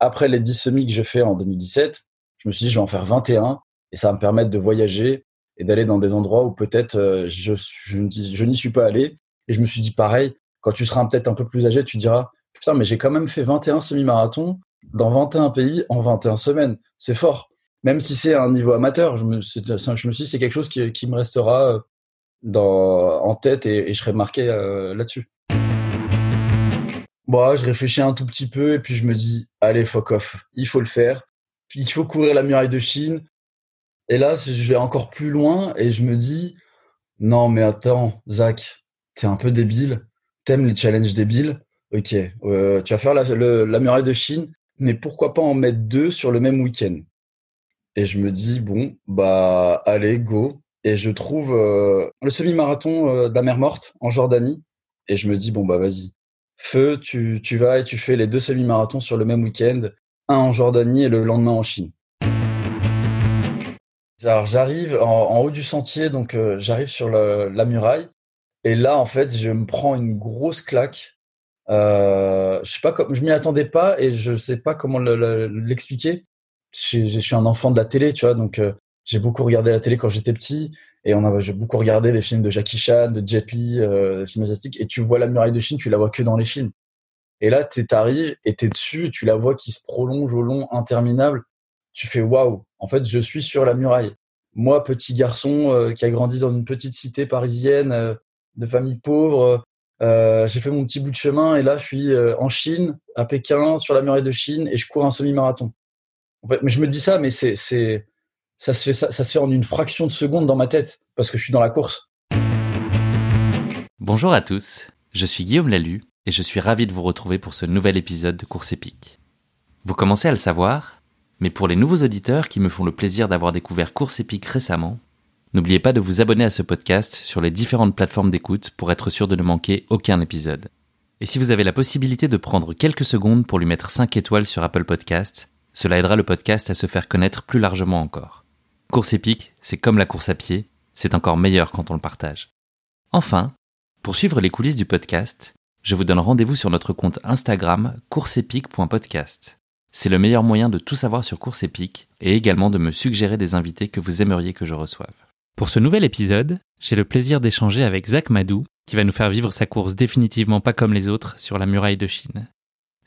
après les 10 semis que j'ai fait en 2017, je me suis dit, je vais en faire 21 et ça va me permettre de voyager et d'aller dans des endroits où peut-être euh, je, je, je n'y suis pas allé. Et je me suis dit, pareil, quand tu seras peut-être un peu plus âgé, tu diras, putain, mais j'ai quand même fait 21 semi-marathons dans 21 pays en 21 semaines. C'est fort. Même si c'est un niveau amateur, je me, je me suis dit, c'est quelque chose qui, qui me restera euh, dans, en tête et, je serai marqué euh, là-dessus. Bon, je réfléchis un tout petit peu et puis je me dis, allez, fuck off, il faut le faire. Il faut courir la muraille de Chine. Et là, je vais encore plus loin et je me dis, non, mais attends, Zach, t'es un peu débile. T'aimes les challenges débiles? Ok, euh, tu vas faire la, muraille de Chine, mais pourquoi pas en mettre deux sur le même week-end? Et je me dis, bon, bah, allez, go et je trouve euh, le semi-marathon euh, de morte en Jordanie et je me dis bon bah vas-y feu tu, tu vas et tu fais les deux semi-marathons sur le même week-end un en Jordanie et le lendemain en Chine. Alors j'arrive en, haut du sentier donc euh, j'arrive sur la muraille et là en fait je me prends une grosse claque. Euh, je sais pas comme je m'y attendais pas et je sais pas comment l'expliquer. Je, je, suis un enfant de la télé tu vois donc j'ai beaucoup regardé la télé quand j'étais petit et on a j'ai beaucoup regardé des films de Jackie Chan, de Jet Li, euh, des films asiatiques et tu vois la muraille de Chine, tu la vois que dans les films. Et là, t'arrives et t'es dessus, tu la vois qui se prolonge au long, interminable. Tu fais waouh, en fait, je suis sur la muraille. Moi, petit garçon euh, qui a grandi dans une petite cité parisienne euh, de famille pauvre, euh, j'ai fait mon petit bout de chemin et là, je suis en Chine, à Pékin, sur la muraille de Chine et je cours un semi-marathon. En fait, mais je me dis ça, mais c'est c'est ça se fait en une fraction de seconde dans ma tête parce que je suis dans la course. Bonjour à tous, je suis Guillaume Lalu et je suis ravi de vous retrouver pour ce nouvel épisode de Course épique. Vous commencez à le savoir, mais pour les nouveaux auditeurs qui me font le plaisir d'avoir découvert Course épique récemment, n'oubliez pas de vous abonner à ce podcast sur les différentes plateformes d'écoute pour être sûr de ne manquer aucun épisode. Et si vous avez la possibilité de prendre quelques secondes pour lui mettre 5 étoiles sur Apple Podcast, cela aidera le podcast à se faire connaître plus largement encore. Course épique, c'est comme la course à pied, c'est encore meilleur quand on le partage. Enfin, pour suivre les coulisses du podcast, je vous donne rendez-vous sur notre compte Instagram courseepique.podcast. C'est le meilleur moyen de tout savoir sur Course épique et également de me suggérer des invités que vous aimeriez que je reçoive. Pour ce nouvel épisode, j'ai le plaisir d'échanger avec Zach Madou, qui va nous faire vivre sa course définitivement pas comme les autres sur la muraille de Chine.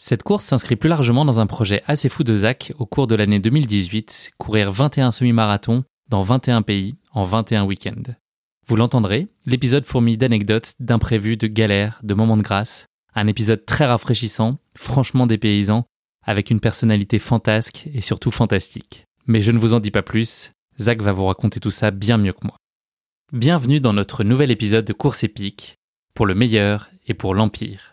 Cette course s'inscrit plus largement dans un projet assez fou de Zach au cours de l'année 2018, courir 21 semi-marathons dans 21 pays en 21 week-ends. Vous l'entendrez, l'épisode fourmille d'anecdotes, d'imprévus, de galères, de moments de grâce. Un épisode très rafraîchissant, franchement dépaysant, avec une personnalité fantasque et surtout fantastique. Mais je ne vous en dis pas plus, Zach va vous raconter tout ça bien mieux que moi. Bienvenue dans notre nouvel épisode de Course épique, pour le meilleur et pour l'Empire.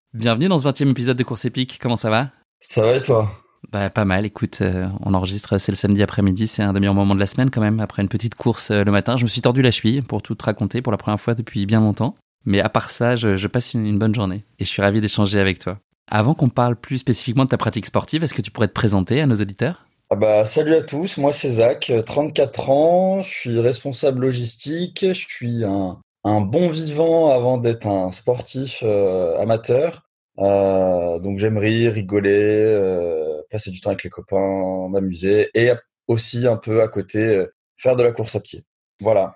Bienvenue dans ce 20e épisode de Course épique, comment ça va? Ça va et toi? Bah, pas mal, écoute, euh, on enregistre, c'est le samedi après-midi, c'est un des meilleurs moments de la semaine quand même, après une petite course euh, le matin. Je me suis tordu la cheville pour tout te raconter pour la première fois depuis bien longtemps. Mais à part ça, je, passe une, bonne journée et je suis ravi d'échanger avec toi. Avant qu'on parle plus spécifiquement de ta pratique sportive, est-ce que tu pourrais te présenter à nos auditeurs? Ah bah, Salut à tous, moi c'est Zach, 34 ans, je suis responsable logistique, je suis un, un bon vivant avant d'être un sportif euh, amateur. Euh, donc j'aime rire, rigoler, euh, passer du temps avec les copains, m'amuser et aussi un peu à côté faire de la course à pied. Voilà.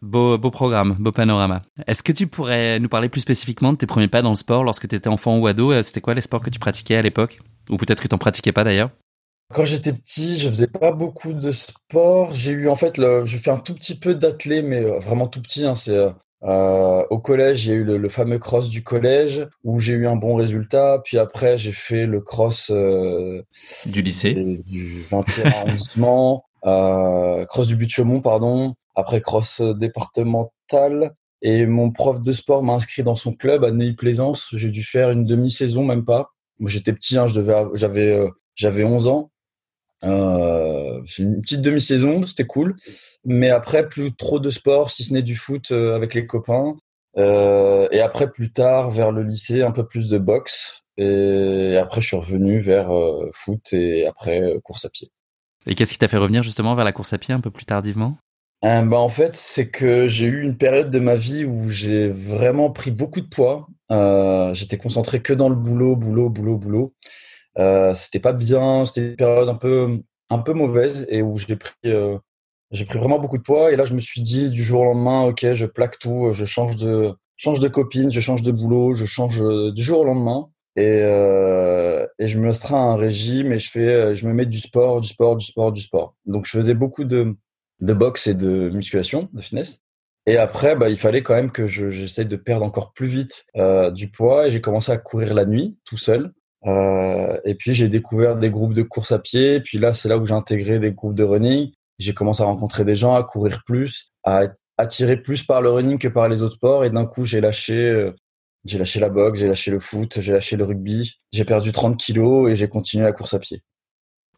Beau, beau programme, beau panorama. Est-ce que tu pourrais nous parler plus spécifiquement de tes premiers pas dans le sport lorsque tu étais enfant ou ado? C'était quoi les sports que tu pratiquais à l'époque? Ou peut-être que tu n'en pratiquais pas d'ailleurs? Quand j'étais petit, je faisais pas beaucoup de sport. J'ai eu en fait, le, je fais un tout petit peu d'athlé, mais vraiment tout petit. Hein, c'est euh, au collège, il y a eu le, fameux cross du collège où j'ai eu un bon résultat. Puis après, j'ai fait le cross euh, du lycée, du 20e arrondissement, euh, cross du but de Chaumont, pardon. Après cross départemental. Et mon prof de sport m'a inscrit dans son club à Neuilly-Plaisance. J'ai dû faire une demi-saison, même pas. j'étais petit, hein, je devais, j'avais, j'avais 11 ans. Euh, c'est une petite demi-saison, c'était cool. Mais après, plus trop de sport, si ce n'est du foot avec les copains. Euh, et après, plus tard, vers le lycée, un peu plus de boxe. Et après, je suis revenu vers foot et après course à pied. Et qu'est-ce qui t'a fait revenir justement vers la course à pied un peu plus tardivement? Euh, bah, En fait, c'est que j'ai eu une période de ma vie où j'ai vraiment pris beaucoup de poids. Euh, j'étais concentré que dans le boulot, boulot, boulot, boulot. Euh, c'était pas bien, c'était une période un peu, un peu mauvaise et où j'ai pris, euh, j'ai pris vraiment beaucoup de poids. Et là, je me suis dit du jour au lendemain, ok, je plaque tout, je change de, change de copine, je change de boulot, je change du jour au lendemain. Et, euh, et je me restreins à un régime et je fais, je me mets du sport, du sport, du sport, du sport. Donc je faisais beaucoup de, de boxe et de musculation, de fitness. Et après, bah, il fallait quand même que j'essaye de perdre encore plus vite euh, du poids. Et j'ai commencé à courir la nuit, tout seul. Euh, et puis j'ai découvert des groupes de course à pied. Puis là, c'est là où j'ai intégré des groupes de running. J'ai commencé à rencontrer des gens, à courir plus, à être attiré plus par le running que par les autres sports. Et d'un coup, j'ai lâché, euh, j'ai lâché la boxe, j'ai lâché le foot, j'ai lâché le rugby. J'ai perdu 30 kilos et j'ai continué la course à pied.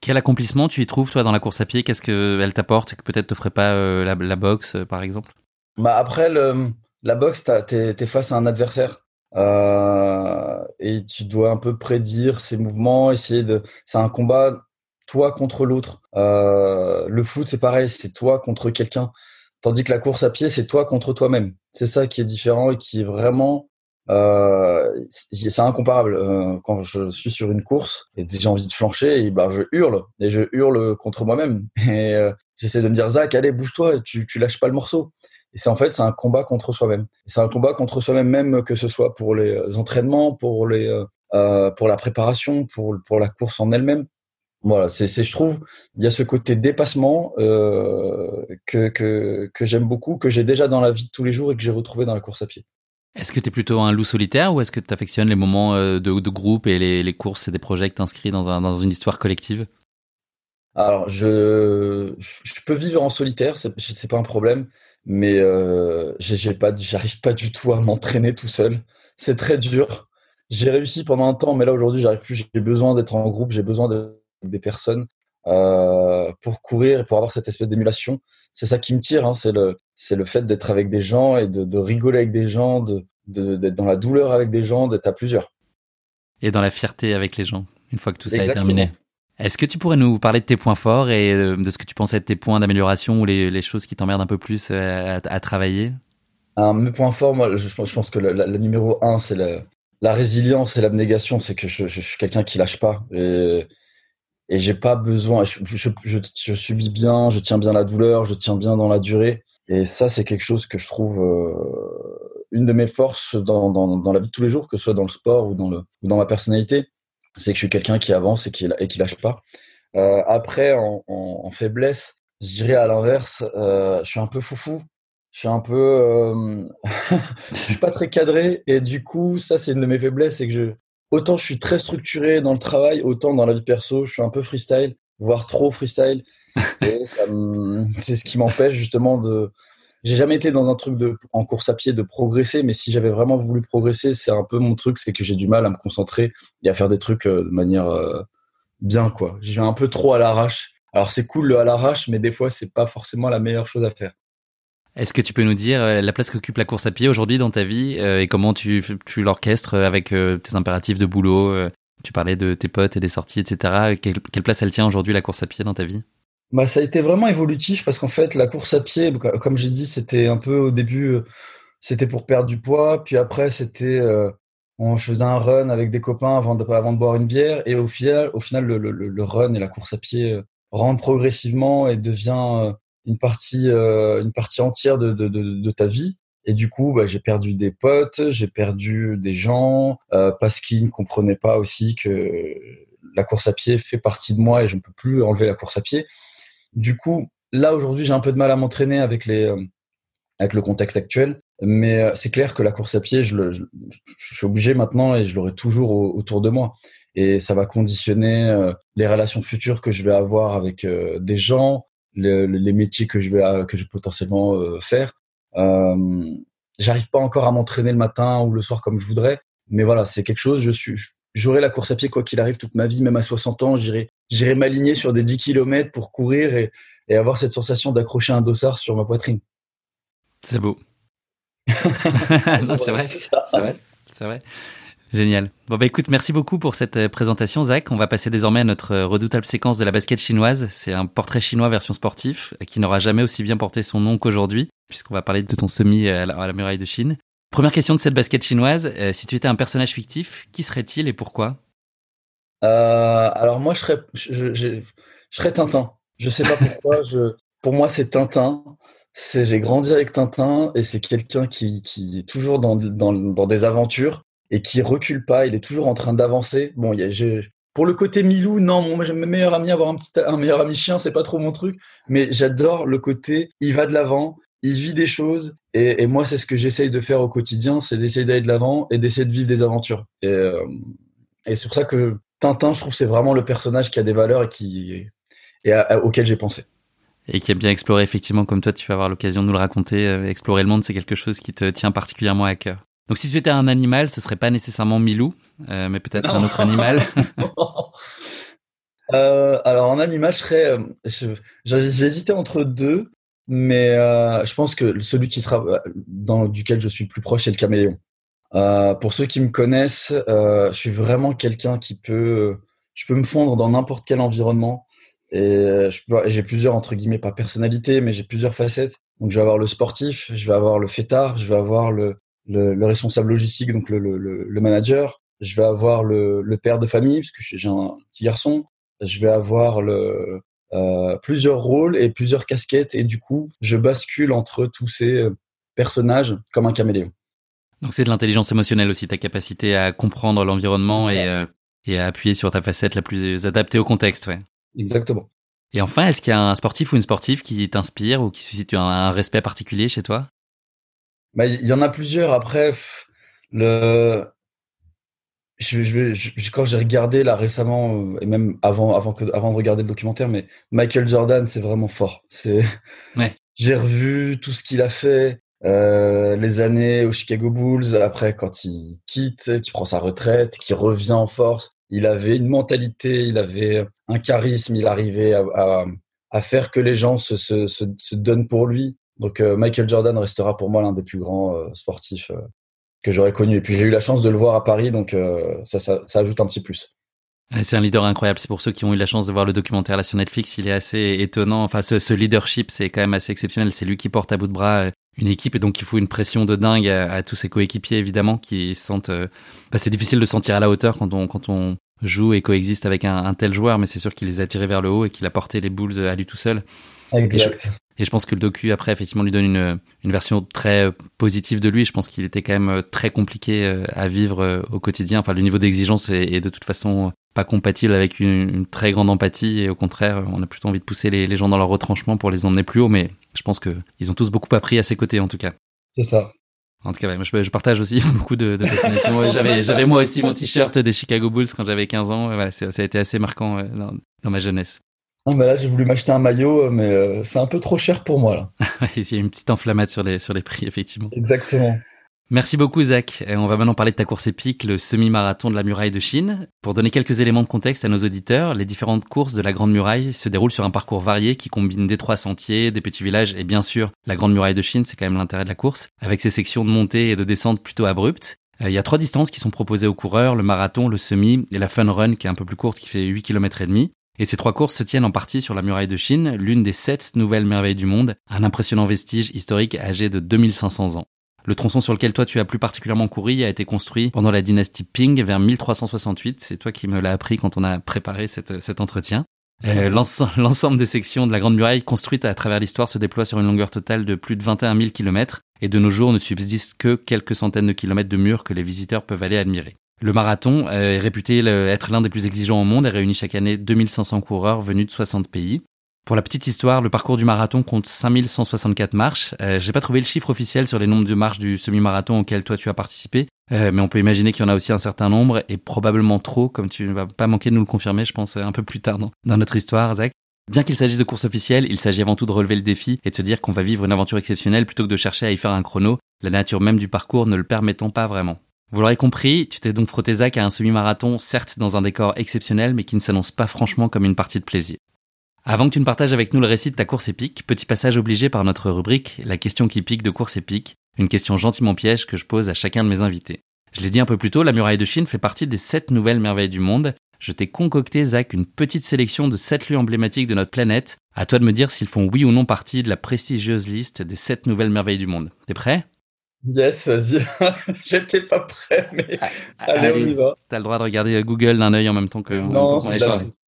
Quel accomplissement tu y trouves, toi, dans la course à pied? Qu'est-ce qu'elle t'apporte? Que peut-être te ferait pas euh, la, boxe, par exemple? Bah Après, le, la boxe, tu es, face à un adversaire. Euh, et tu dois un peu prédire ses mouvements, essayer de. C'est un combat toi contre l'autre. le foot, c'est pareil, c'est toi contre quelqu'un. Tandis que la course à pied, c'est toi contre toi-même. C'est ça qui est différent et qui est vraiment euh, c'est incomparable. Euh, quand je suis sur une course et j'ai envie de flancher, et bah, je hurle et je hurle contre moi-même. Et euh, j'essaie de me dire Zach, allez, bouge-toi, tu, tu lâches pas le morceau. Et c'est en fait c'est un combat contre soi-même. C'est un combat contre soi-même, même que ce soit pour les entraînements, pour les euh, pour la préparation, pour pour la course en elle-même. Voilà, c'est je trouve il y a ce côté dépassement euh, que que que j'aime beaucoup, que j'ai déjà dans la vie de tous les jours et que j'ai retrouvé dans la course à pied. Est-ce que tu es plutôt un loup solitaire ou est-ce que tu affectionnes les moments euh, de, de groupe et les, les, courses et des projets que tu dans, un, dans une histoire collective? Alors, je, je peux vivre en solitaire, c'est pas un problème, mais euh, j'arrive pas, pas du tout à m'entraîner tout seul. C'est très dur. J'ai réussi pendant un temps, mais là aujourd'hui, j'arrive plus. J'ai besoin d'être en groupe, j'ai besoin de des personnes euh, pour courir et pour avoir cette espèce d'émulation. C'est ça qui me tire, hein, c'est le, c'est le fait d'être avec des gens et de, de rigoler avec des gens, de, d'être dans la douleur avec des gens, d'être à plusieurs. Et dans la fierté avec les gens, une fois que tout ça est terminé. Est-ce que tu pourrais nous parler de tes points forts et euh, de ce que tu pensais être tes points d'amélioration ou les, choses qui t'emmerdent un peu plus euh, à, travailler? Mes points forts, moi, je, pense que le, numéro un, c'est la, résilience et l'abnégation. C'est que je, suis quelqu'un qui lâche pas. Et j'ai pas besoin. Je, subis bien, je tiens bien la douleur, je tiens bien dans la durée. Et ça, c'est quelque chose que je trouve euh, une de mes forces dans, la vie de tous les jours, que ce soit dans le sport ou dans ma personnalité. C'est que je suis quelqu'un qui avance et qui, et qui lâche pas. Euh, après, en, en, en, faiblesse, je dirais à l'inverse, euh, je suis un peu foufou. Je suis un peu, euh, je suis pas très cadré et du coup, ça c'est une de mes faiblesses, c'est que je, autant je suis très structuré dans le travail, autant dans la vie perso, je suis un peu freestyle, voire trop freestyle. Et c'est ce qui m'empêche justement de. J'ai jamais été dans un truc de, en course à pied de progresser, mais si j'avais vraiment voulu progresser, c'est un peu mon truc, c'est que j'ai du mal à me concentrer et à faire des trucs euh, de manière euh, bien, quoi. Je vais un peu trop à l'arrache. Alors c'est cool le à l'arrache, mais des fois c'est pas forcément la meilleure chose à faire. Est-ce que tu peux nous dire euh, la place qu'occupe la course à pied aujourd'hui dans ta vie et comment tu, tu l'orchestres avec tes impératifs de boulot Tu parlais de tes potes et des sorties, etc. Quelle, place elle tient aujourd'hui la course à pied dans ta vie? Bah, Ça a été vraiment évolutif parce qu'en fait, la course à pied, comme j'ai dit, c'était un peu au début, c'était pour perdre du poids. Puis après, c'était. on, je faisais un run avec des copains avant de, boire une bière. Et au final, au final le, run et la course à pied rentrent progressivement et devient une partie, euh, une partie entière de, de, ta vie. Et du coup, bah, j'ai perdu des potes, j'ai perdu des gens euh, parce qu'ils ne comprenaient pas aussi que la course à pied fait partie de moi et je ne peux plus enlever la course à pied. Du coup, là aujourd'hui, j'ai un peu de mal à m'entraîner avec les euh, avec le contexte actuel, mais euh, c'est clair que la course à pied, je, le, je, je suis obligé maintenant et je l'aurai toujours autour de moi. Et ça va conditionner euh, les relations futures que je vais avoir avec des gens, les métiers que je vais que je vais potentiellement euh, faire. Euh, J'arrive pas encore à m'entraîner le matin ou le soir comme je voudrais, mais voilà, c'est quelque chose. Je suis, j'aurai la course à pied quoi qu'il arrive toute ma vie, même à 60 ans, j'irai, j'irai m'aligner sur des 10 km pour courir et, et avoir cette sensation d'accrocher un dossard sur ma poitrine. C'est beau. c'est vrai, c'est vrai, c'est vrai. Génial. Bon bah écoute, merci beaucoup pour cette euh, présentation Zach. On va passer désormais à notre euh, redoutable séquence de la basket chinoise. C'est un portrait chinois version sportif qui n'aura jamais aussi bien porté son nom qu'aujourd'hui, puisqu'on va parler de ton semi à la, muraille de Chine. Première question de cette basket chinoise, euh, si tu étais un personnage fictif, qui serait-il et pourquoi? Euh, Alors moi je serais, je, je, serais Tintin. Je sais pas pourquoi. je, pour moi c'est Tintin. C'est, j'ai grandi avec Tintin et c'est quelqu'un qui, qui est toujours dans, dans, dans des aventures et qui recule pas. Il est toujours en train d'avancer. Bon, y a, pour le côté Milou, non, moi j'aime mes meilleurs amis, avoir un petit, un meilleur ami chien, c'est pas trop mon truc. Mais j'adore le côté, il va de l'avant, il vit des choses. Et, et moi, c'est ce que j'essaye de faire au quotidien, c'est d'essayer d'aller de l'avant et d'essayer de vivre des aventures. Et, euh, et c'est pour ça que Tintin, je trouve, c'est vraiment le personnage qui a des valeurs et qui et auquel j'ai pensé. Et qui a bien exploré, effectivement, comme toi, tu vas avoir l'occasion de nous le raconter. Euh, explorer le monde, c'est quelque chose qui te tient particulièrement à cœur. Donc si tu étais un animal, ce serait pas nécessairement Milou, euh, mais peut-être un autre animal. euh, alors en animal, je serais. J'hésitais entre deux, mais euh, je pense que celui qui sera euh, dans duquel je suis le plus proche, c'est le caméléon. Euh, pour ceux qui me connaissent, je suis vraiment quelqu'un qui peut, je peux me fondre dans n'importe quel environnement. Et j'ai plusieurs entre guillemets pas personnalités, mais j'ai plusieurs facettes. Donc je vais avoir le sportif, je vais avoir le fêtard, je vais avoir le le, le, responsable logistique, donc le, le, le, manager. Je vais avoir le, le père de famille, parce que j'ai un petit garçon. Je vais avoir le, euh, plusieurs rôles et plusieurs casquettes, et du coup, je bascule entre tous ces personnages comme un caméléon. Donc c'est de l'intelligence émotionnelle aussi, ta capacité à comprendre l'environnement et, euh, et à appuyer sur ta facette la plus adaptée au contexte. Ouais. Exactement. Et enfin, est-ce qu'il y a un sportif ou une sportive qui t'inspire ou qui suscite un respect particulier chez toi? Bah, il y en a plusieurs. Après, le, je, je, quand j'ai regardé là récemment euh, et même avant, avant que, avant de regarder le documentaire, mais Michael Jordan, c'est vraiment fort. C'est, ouais. j'ai revu tout ce qu'il a fait. Euh, les années au Chicago Bulls, après quand il quitte, qu'il prend sa retraite, qu'il revient en force, il avait une mentalité, il avait un charisme, il arrivait à, à, à faire que les gens se, se, se, se donnent pour lui. Donc euh, Michael Jordan restera pour moi l'un des plus grands euh, sportifs que j'aurais connu. Et puis j'ai eu la chance de le voir à Paris, donc ça, ça, ça, ajoute un petit plus. C'est un leader incroyable. C'est pour ceux qui ont eu la chance de voir le documentaire là sur Netflix. Il est assez étonnant. Enfin, ce, ce leadership, c'est quand même assez exceptionnel. C'est lui qui porte à bout de bras une équipe et donc il faut une pression de dingue à, tous ses coéquipiers évidemment qui sentent. Bah, c'est difficile de sentir à la hauteur quand on quand on joue et coexiste avec un, un tel joueur, mais c'est sûr qu'il les a tirés vers le haut et qu'il a porté les Bulls à lui tout seul. Exact. Et je pense que le docu, après, effectivement, lui donne une, une version très positive de lui. Je pense qu'il était quand même très compliqué euh, à vivre euh, au quotidien. Enfin, le niveau d'exigence est, de toute façon pas compatible avec une, une, très grande empathie. Et au contraire, on a plutôt envie de pousser les, les gens dans leur retranchement pour les emmener plus haut. Mais je pense qu'ils ont tous beaucoup appris à ses côtés, en tout cas. C'est ça. En tout cas, je, je, partage aussi beaucoup de, de fascination. j'avais, j'avais moi aussi mon t-shirt des Chicago Bulls quand j'avais 15 ans. Voilà, ça a été assez marquant euh, dans, dans ma jeunesse. Non, mais là, j'ai voulu m'acheter un maillot, mais euh, c'est un peu trop cher pour moi, là. Il y a une petite enflammade sur les, sur les prix, effectivement. Exactement. Merci beaucoup, Zach. on va maintenant parler de ta course épique, le semi-marathon de la muraille de Chine. Pour donner quelques éléments de contexte à nos auditeurs, les différentes courses de la Grande Muraille se déroulent sur un parcours varié qui combine des trois sentiers, des petits villages et bien sûr la Grande Muraille de Chine, c'est quand même l'intérêt de la course, avec ses sections de montée et de descente plutôt abruptes. Euh, il y a trois distances qui sont proposées aux coureurs, le marathon, le semi et la fun run qui est un peu plus courte qui fait 8 km et demi. Et ces trois courses se tiennent en partie sur la muraille de Chine, l'une des sept nouvelles merveilles du monde, un impressionnant vestige historique âgé de 2500 ans. Le tronçon sur lequel toi tu as plus particulièrement couru a été construit pendant la dynastie Ping vers 1368. C'est toi qui me l'as appris quand on a préparé cette, cet entretien. Euh, L'ensemble des sections de la Grande Muraille construites à travers l'histoire se déploient sur une longueur totale de plus de 21 000 km et de nos jours ne subsistent que quelques centaines de kilomètres de murs que les visiteurs peuvent aller admirer. Le marathon euh, est réputé être l'un des plus exigeants au monde et réunit chaque année 2500 coureurs venus de 60 pays. Pour la petite histoire, le parcours du marathon compte 5164 marches. Euh, J'ai pas trouvé le chiffre officiel sur les nombres de marches du semi-marathon auquel toi tu as participé, euh, mais on peut imaginer qu'il y en a aussi un certain nombre et probablement trop, comme tu ne vas pas manquer de nous le confirmer, je pense, un peu plus tard dans, dans notre histoire, Zach. Bien qu'il s'agisse de course officielle, il s'agit avant tout de relever le défi et de se dire qu'on va vivre une aventure exceptionnelle plutôt que de chercher à y faire un chrono, la nature même du parcours ne le permettant pas vraiment. Vous l'aurez compris, tu t'es donc frotté Zach à un semi-marathon, certes dans un décor exceptionnel, mais qui ne s'annonce pas franchement comme une partie de plaisir. Avant que tu ne partages avec nous le récit de ta course épique, petit passage obligé par notre rubrique, la question qui pique de course épique, une question gentiment piège que je pose à chacun de mes invités. Je l'ai dit un peu plus tôt, la muraille de Chine fait partie des sept nouvelles merveilles du monde. Je t'ai concocté, Zach, une petite sélection de sept lieux emblématiques de notre planète. À toi de me dire s'ils font oui ou non partie de la prestigieuse liste des sept nouvelles merveilles du monde. T'es prêt? Yes, vas-y. J'étais pas prêt, mais ah, allez, on y va. T'as le droit de regarder Google d'un œil en même temps que. Non, c'est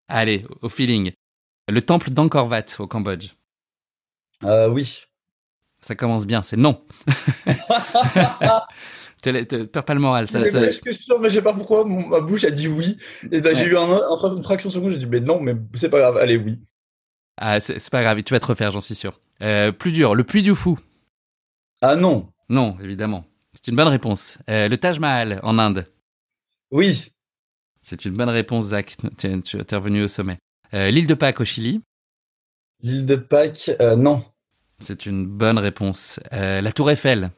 Allez, au feeling. Le temple d'Angkor Wat au Cambodge. Euh, oui. Ça commence bien, c'est non. te, perds pas le moral. Ça, mais ça... Je suis sûr, mais je sais pas pourquoi ma bouche a dit oui. Et ben, j'ai eu un, une fraction de seconde, j'ai dit mais non, mais c'est pas grave, allez oui. Ah, c'est pas grave, tu vas te refaire, j'en suis sûr. Euh, plus dur, le Puy du Fou. Ah non. Non, évidemment. C'est une bonne réponse. Euh, le Taj Mahal en Inde. Oui. C'est une bonne réponse, Zach. Tu es, revenu au sommet. Euh, l'île de Pâques au Chili. L'île de Pâques, non. C'est une bonne réponse. la Tour Eiffel.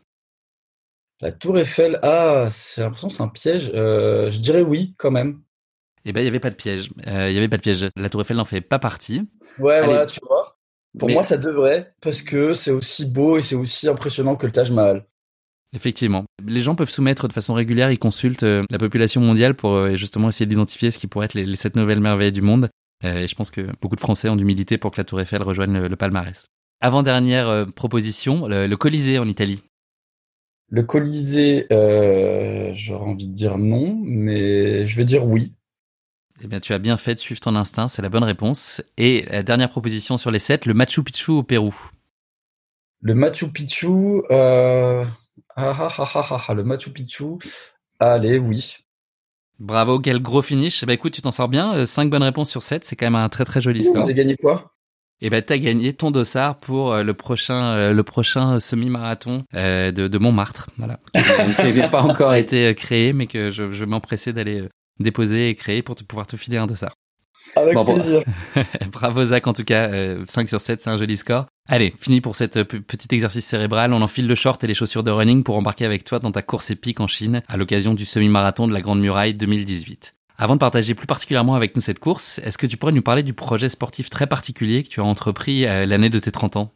La Tour Eiffel, ah, j'ai l'impression que c'est un piège. je dirais oui, quand même. Eh ben, il n'y avait pas de piège. Il y avait pas de piège. La Tour Eiffel n'en fait pas partie. Ouais, voilà, tu vois. Pour moi, ça devrait, parce que c'est aussi beau et c'est aussi impressionnant que le Taj Mahal. Effectivement. Les gens peuvent soumettre de façon régulière, ils consultent euh, la population mondiale pour euh, justement essayer d'identifier ce qui pourrait être les, sept nouvelles merveilles du monde. Euh, et je pense que beaucoup de Français ont d'humilité pour que la Tour Eiffel rejoigne le, palmarès. Avant-dernière proposition, le, Colisée en Italie. Le Colisée, j'aurais envie de dire non, mais je vais dire oui. Eh bien, tu as bien fait de suivre ton instinct, c'est la bonne réponse. Et la dernière proposition sur les sept, le Machu Picchu au Pérou. Le Machu Picchu, euh... ah, ah, ah, ah, le Machu Picchu, allez, oui. Bravo, quel gros finish. Bah écoute, tu t'en sors bien. 5 euh, bonnes réponses sur 7, c'est quand même un très très joli score. J'ai gagné quoi? Eh ben, t'as gagné ton dossard pour euh, le prochain, le prochain semi-marathon de, de Montmartre. Voilà. qui n'a pas encore été créé, mais que je, je m'empressais d'aller déposer et créer pour te, pouvoir te filer un dossard. Avec plaisir. Bravo Zach en tout cas, 5 euh, sur 7, c'est un joli score. Allez, fini pour cette petit exercice cérébral. On enfile le short et les chaussures de running pour embarquer avec toi dans ta course épique en Chine à l'occasion du semi-marathon de la Grande Muraille 2018. Avant de partager plus particulièrement avec nous cette course, est-ce que tu pourrais nous parler du projet sportif très particulier que tu as entrepris euh, l'année de tes 30 ans?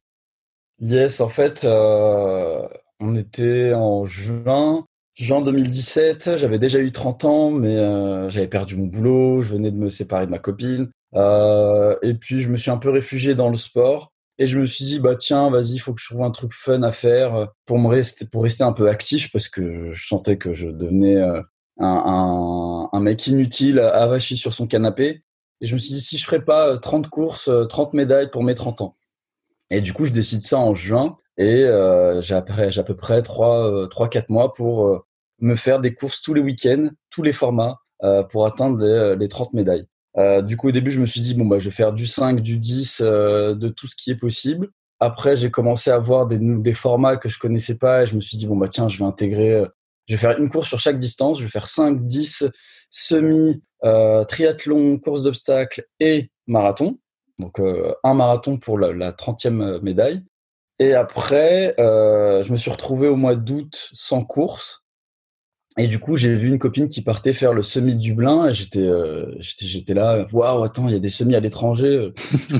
Yes, en fait, euh, on était en juin Juin 2017, j'avais déjà eu 30 ans, mais euh, j'avais perdu mon boulot, je venais de me séparer de ma copine. Euh, et puis, je me suis un peu réfugié dans le sport. Et je me suis dit, bah tiens, vas-y, il faut que je trouve un truc fun à faire pour me rester, pour rester un peu actif, parce que je sentais que je devenais euh, un, mec inutile, avachi sur son canapé. Et je me suis dit, si je ferais pas 30 courses, 30 médailles pour mes 30 ans. Et du coup, je décide ça en juin. Et euh, j'ai à, peu près 3-4 mois pour me faire des courses tous les week-ends, tous les formats, euh, pour atteindre les, les 30 médailles. Euh, du coup, au début, je me suis dit, bon, bah, je vais faire du 5, du 10, euh, de tout ce qui est possible. Après, j'ai commencé à voir des, des formats que je connaissais pas et je me suis dit, bon, bah, tiens, je vais intégrer, euh, je vais faire une course sur chaque distance. Je vais faire 5, 10, semi, euh, triathlon, course d'obstacles et marathon. Donc, euh, un marathon pour la, la 30e médaille. Et après, je me suis retrouvé au mois d'août sans course. Et du coup, j'ai vu une copine qui partait faire le semi de Dublin et j'étais euh, j'étais j'étais là, waouh, attends, il y a des semis à l'étranger.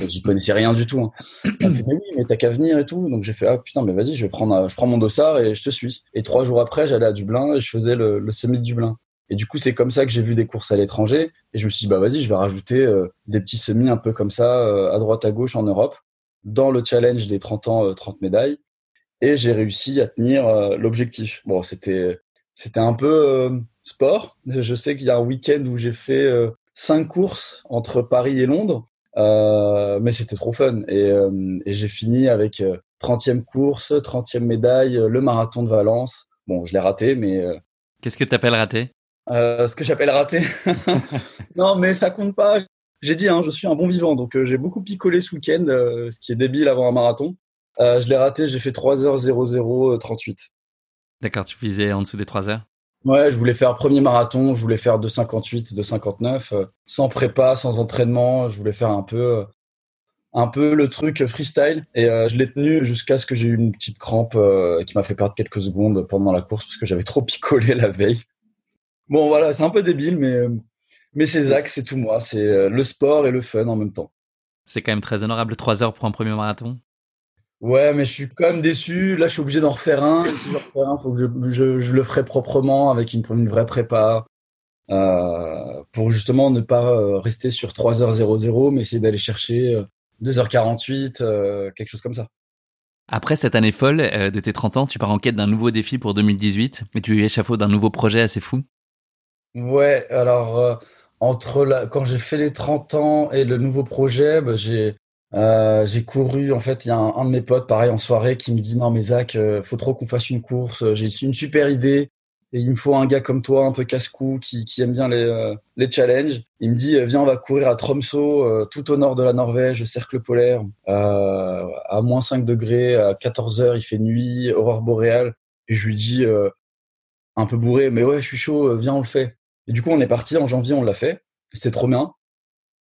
J'y connaissais rien du tout. Hein. Elle fait mais oui, mais t'as qu'à venir et tout. Donc j'ai fait ah putain, mais vas-y, je vais prendre je prends mon dossard et je te suis. Et trois jours après, j'allais à Dublin et je faisais le, le semi de Dublin. Et du coup, c'est comme ça que j'ai vu des courses à l'étranger et je me suis dit bah vas-y, je vais rajouter euh, des petits semis un peu comme ça euh, à droite à gauche en Europe dans le challenge des 30 ans 30 médailles et j'ai réussi à tenir l'objectif. Bon, c'était c'était un peu euh, sport. Je sais qu'il y a un week-end où j'ai fait euh, cinq courses entre Paris et Londres, euh, mais c'était trop fun. Et, j'ai fini avec 30e course, 30e médaille, le marathon de Valence. Bon, je l'ai raté, mais... Qu'est-ce que tu appelles raté Ce que j'appelle raté Non, mais ça compte pas. J'ai dit, hein, je suis un bon vivant, donc j'ai beaucoup picolé ce week-end, ce qui est débile avant un marathon. je l'ai raté, j'ai fait 3h00 38. D'accord, tu visais en dessous des 3 heures? Ouais, je voulais faire premier marathon, je voulais faire 2,58, 2,59, euh, sans prépa, sans entraînement. Je voulais faire un peu, euh, un peu le truc freestyle. Et euh, je l'ai tenu jusqu'à ce que j'ai eu une petite crampe qui m'a fait perdre quelques secondes pendant la course parce que j'avais trop picolé la veille. Bon, voilà, c'est un peu débile, mais, mais c'est Zach, c'est tout moi. C'est euh, le sport et le fun en même temps. C'est quand même très honorable, 3 heures pour un premier marathon. Ouais, mais je suis quand même déçu. Là, je suis obligé d'en refaire un. Si je refaire un, faut que je, je, le ferai proprement avec une, une vraie prépa. Euh, pour justement ne pas euh, rester sur 3h00, mais essayer d'aller chercher 2h48, euh, quelque chose comme ça. Après cette année folle de tes 30 ans, tu pars en quête d'un nouveau défi pour 2018, mais tu échafaudes d'un nouveau projet assez fou. Ouais, alors entre la, quand j'ai fait les 30 ans et le nouveau projet, bah, j'ai euh, j'ai couru, en fait, il y a un, de mes potes, pareil, en soirée, qui me dit non mais Zach, euh, faut trop qu'on fasse une course. J'ai une super idée et il me faut un gars comme toi, un peu casse-cou, qui, qui aime bien les, euh, les challenges. Il me dit viens, on va courir à Tromsø, tout au nord de la Norvège, cercle polaire, à moins 5 degrés, à 14 heures, il fait nuit, aurore boréale. Et je lui dis un peu bourré, mais ouais, je suis chaud, viens, on le fait. Et du coup, on est parti en janvier, on l'a fait. C'est trop bien.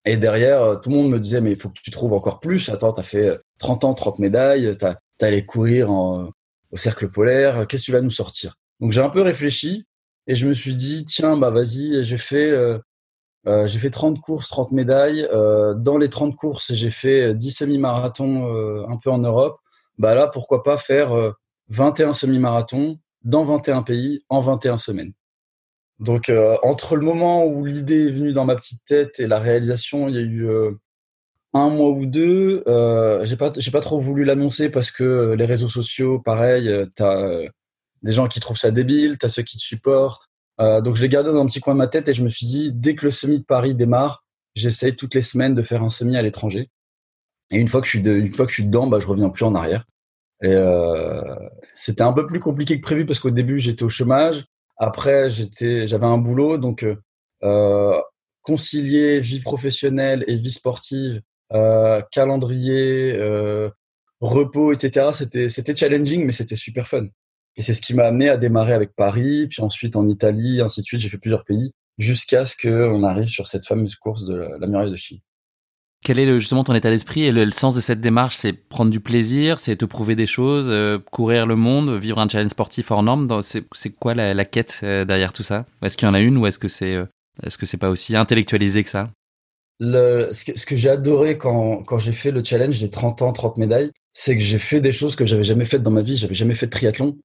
Et derrière, euh, tout le monde me disait, mais il faut que tu trouves encore plus. Attends, t'as fait 30 ans, 30 médailles, t'as as allé courir au cercle polaire, qu'est-ce que tu vas nous sortir? Donc j'ai un peu réfléchi et je me suis dit, tiens, bah vas-y, j'ai fait, euh, euh, j'ai fait 30 courses, 30 médailles. Euh, dans les 30 courses, j'ai fait 10 semi-marathons euh, un peu en Europe. Bah là, pourquoi pas faire 21 semi-marathons dans 21 pays en 21 semaines donc euh, entre le moment où l'idée est venue dans ma petite tête et la réalisation, il y a eu euh, un mois ou deux. Euh, j'ai pas j'ai pas trop voulu l'annoncer parce que les réseaux sociaux, pareil, t'as des gens qui trouvent ça débile, t'as ceux qui te supportent. donc je l'ai gardé dans un petit coin de ma tête et je me suis dit dès que le semi de Paris démarre, j'essaye toutes les semaines de faire un semi à l'étranger. Et une fois que je suis de, une fois que je suis dedans, bah je reviens plus en arrière. Et c'était un peu plus compliqué que prévu parce qu'au début j'étais au chômage. Après, j'étais, j'avais un boulot, donc euh, euh, concilier vie professionnelle et vie sportive, euh, calendrier, euh, repos, etc. C'était, c'était challenging, mais c'était super fun. Et c'est ce qui m'a amené à démarrer avec Paris, puis ensuite en Italie, ainsi de suite. J'ai fait plusieurs pays jusqu'à ce qu'on arrive sur cette fameuse course de la, la muraille de Chine. Quel est justement ton état d'esprit et le, sens de cette démarche? C'est prendre du plaisir, c'est te prouver des choses, euh, courir le monde, vivre un challenge sportif hors norme? C'est quoi la, quête euh, derrière tout ça? Est-ce qu'il y en a une ou est-ce que c'est euh, est-ce que c'est pas aussi intellectualisé que ça? Ce que, j'ai adoré quand, quand j'ai fait le challenge des 30 ans, 30 médailles, c'est que j'ai fait des choses que j'avais jamais faites dans ma vie. J'avais jamais fait de triathlon.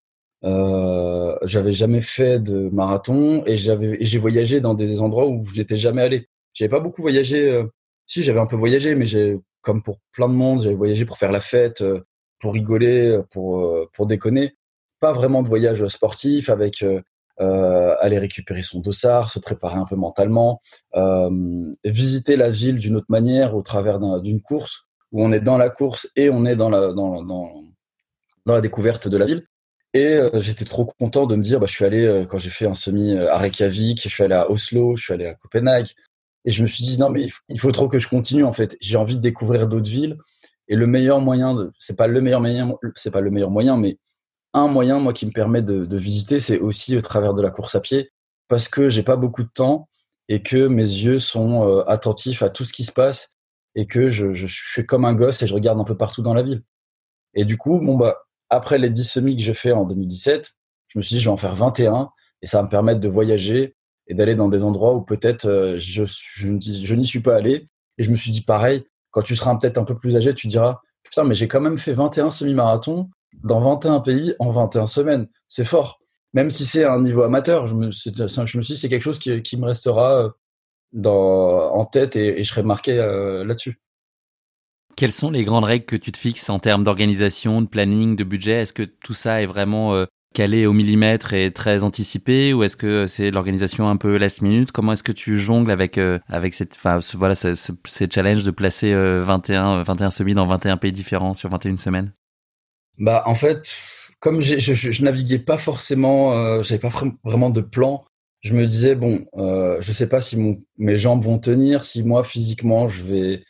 J'avais jamais fait de marathon et j'ai voyagé dans des endroits où je n'étais jamais allé. J'avais pas beaucoup voyagé si, j'avais un peu voyagé, mais j'ai, comme pour plein de monde, j'avais voyagé pour faire la fête, euh, pour rigoler, euh, pour, euh, pour déconner. Pas vraiment de voyage sportif avec euh, aller récupérer son dossard, se préparer un peu mentalement, euh, visiter la ville d'une autre manière au travers d'une course où on est dans la course et on est dans la, dans, dans, dans la découverte de la ville. Et j'étais trop content de me dire, bah, je suis allé, quand j'ai fait un semi à Reykjavik, je suis allé à Oslo, je suis allé à Copenhague, et je me suis dit non mais il faut trop que je continue en fait. J'ai envie de découvrir d'autres villes et le meilleur moyen c'est pas le meilleur moyen c'est pas le meilleur moyen mais un moyen moi qui me permet de, de visiter c'est aussi au travers de la course à pied parce que j'ai pas beaucoup de temps et que mes yeux sont euh, attentifs à tout ce qui se passe et que je, je, je, suis comme un gosse et je regarde un peu partout dans la ville. Et du coup, bon bah après les 10 semis que j'ai fait en 2017, je me suis dit je vais en faire 21 et ça va me permettre de voyager et d'aller dans des endroits où peut-être euh, je, je, je n'y suis pas allé. Et je me suis dit pareil, quand tu seras peut-être un peu plus âgé, tu diras putain, mais j'ai quand même fait 21 semi-marathons dans 21 pays en 21 semaines. C'est fort. Même si c'est un niveau amateur, je me, je me suis dit c'est quelque chose qui, qui me restera euh, dans, en tête et, je serai marqué euh, là-dessus. Quelles sont les grandes règles que tu te fixes en termes d'organisation, de planning, de budget? Est-ce que tout ça est vraiment euh, calé au millimètre et très anticipé ou est-ce que c'est l'organisation un peu last minute? Comment est-ce que tu jongles avec euh, avec cette enfin ce, voilà ce, ce, ces challenges de placer 21 21 semis dans 21 pays différents sur 21 semaines? Bah en fait, comme je, je, naviguais pas forcément, euh, j'avais pas vraiment de plan. Je me disais bon, euh, je sais pas si mes jambes vont tenir, si moi physiquement je vais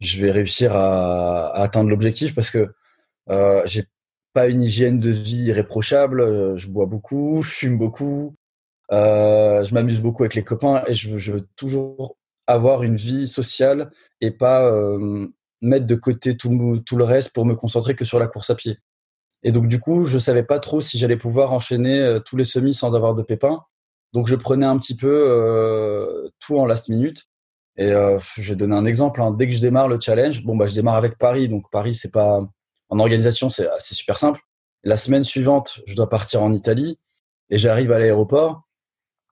je vais réussir à, à atteindre l'objectif parce que euh, j'ai pas une hygiène de vie irréprochable. Euh, je bois beaucoup, je fume beaucoup, euh, je m'amuse beaucoup avec les copains et je veux, je veux, toujours avoir une vie sociale et pas euh, mettre de côté tout, tout, le reste pour me concentrer que sur la course à pied. Et donc du coup, je savais pas trop si j'allais pouvoir enchaîner euh, tous les semis sans avoir de pépins. Donc je prenais un petit peu tout en last minute. Et je vais donner un exemple. Hein. Dès que je démarre le challenge, bon bah je démarre avec Paris. Donc Paris, c'est pas en organisation, c'est super simple. La semaine suivante, je dois partir en Italie et j'arrive à l'aéroport.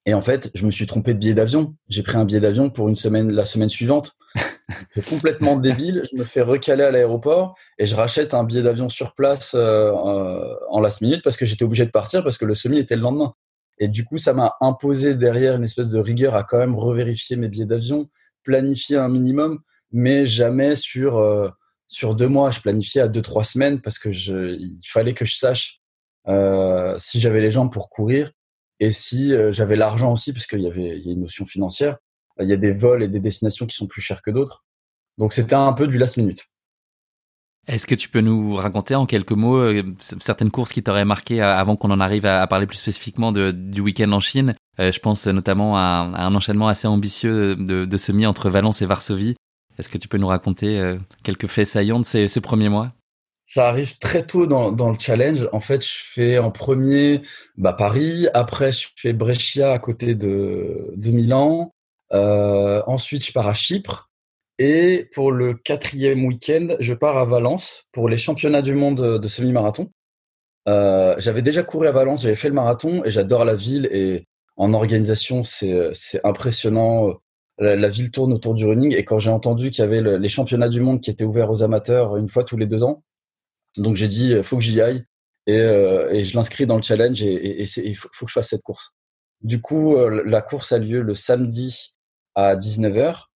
Et en fait, je me suis trompé de billet d'avion. J'ai pris un billet d'avion pour une semaine, la semaine suivante. Complètement débile. Je me fais recaler à l'aéroport et je rachète un billet d'avion sur place euh, en last minute parce que j'étais obligé de partir parce que le semi était le lendemain. Et du coup, ça m'a imposé derrière une espèce de rigueur à quand même revérifier mes billets d'avion, planifier un minimum, mais jamais sur euh, sur deux mois. Je planifiais à deux trois semaines parce que il fallait que je sache euh, si j'avais les jambes pour courir et si euh, j'avais l'argent aussi, parce qu'il y avait une notion financière. Il y a des vols et des destinations qui sont plus chères que d'autres. Donc c'était un peu du last minute. Est-ce que tu peux nous raconter en quelques mots euh, certaines courses qui t'auraient marqué avant qu'on en arrive à, parler plus spécifiquement du week-end en Chine? Je pense notamment à, un enchaînement assez ambitieux de, de semis entre Valence et Varsovie. Est-ce que tu peux nous raconter quelques faits saillants de ces, premiers mois? Ça arrive très tôt dans, dans, le challenge. En fait, je fais en premier bah, Paris, après je fais Brescia à côté de, de Milan, euh, ensuite je pars à Chypre, et pour le quatrième week-end, je pars à Valence pour les championnats du monde de semi-marathon. Euh, j'avais déjà couru à Valence, j'avais fait le marathon et j'adore la ville et en organisation c'est impressionnant. La, ville tourne autour du running et quand j'ai entendu qu'il y avait les championnats du monde qui étaient ouverts aux amateurs une fois tous les deux ans, donc j'ai dit, faut que j'y aille et, euh, et je l'inscris dans le challenge et il faut, que je fasse cette course. Du coup, euh, la course a lieu le samedi à 19h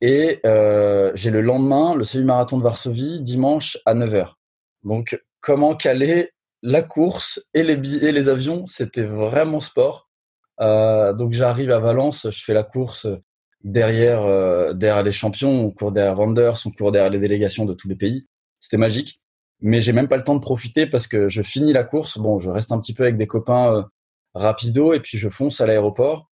et euh, j'ai le lendemain le semi-marathon de Varsovie dimanche à 9h. Donc comment caler la course et les avions, c'était vraiment sport. Euh, donc j'arrive à Valence, je fais la course derrière euh, derrière les champions, on court derrière Wanders, on court derrière les délégations de tous les pays. C'était magique mais j'ai même pas le temps de profiter parce que je finis la course. Bon, je reste un petit peu avec des copains euh, rapido et puis je fonce à l'aéroport.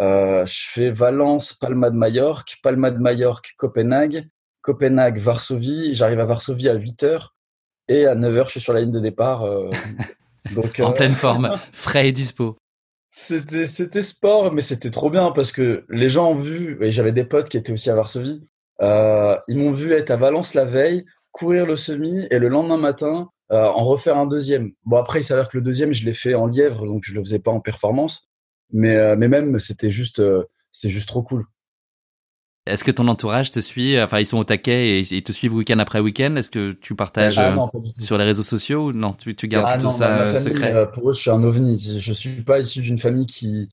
Euh, je fais Valence, Palma de Majorque, Palma de Majorque, Copenhague, Copenhague, Varsovie. J'arrive à Varsovie à 8 heures et à 9 heures, je suis sur la ligne de départ. Euh, donc, en pleine forme, frais et dispo. C'était, c'était sport, mais c'était trop bien parce que les gens ont vu, et j'avais des potes qui étaient aussi à Varsovie, euh, ils m'ont vu être à Valence la veille, courir le semi et le lendemain matin euh, en refaire un deuxième. Bon après il s'avère que le deuxième je l'ai fait en lièvre donc je le faisais pas en performance, mais euh, mais même c'était juste c'était juste trop cool. Est-ce que ton entourage te suit? Enfin, ils sont au taquet et ils te suivent week-end après week-end? Est-ce que tu partages ah, sur les réseaux sociaux ou non? Tu, tu gardes ah, tout ça secret? Pour eux, je suis un ovni. Je suis pas issu d'une famille qui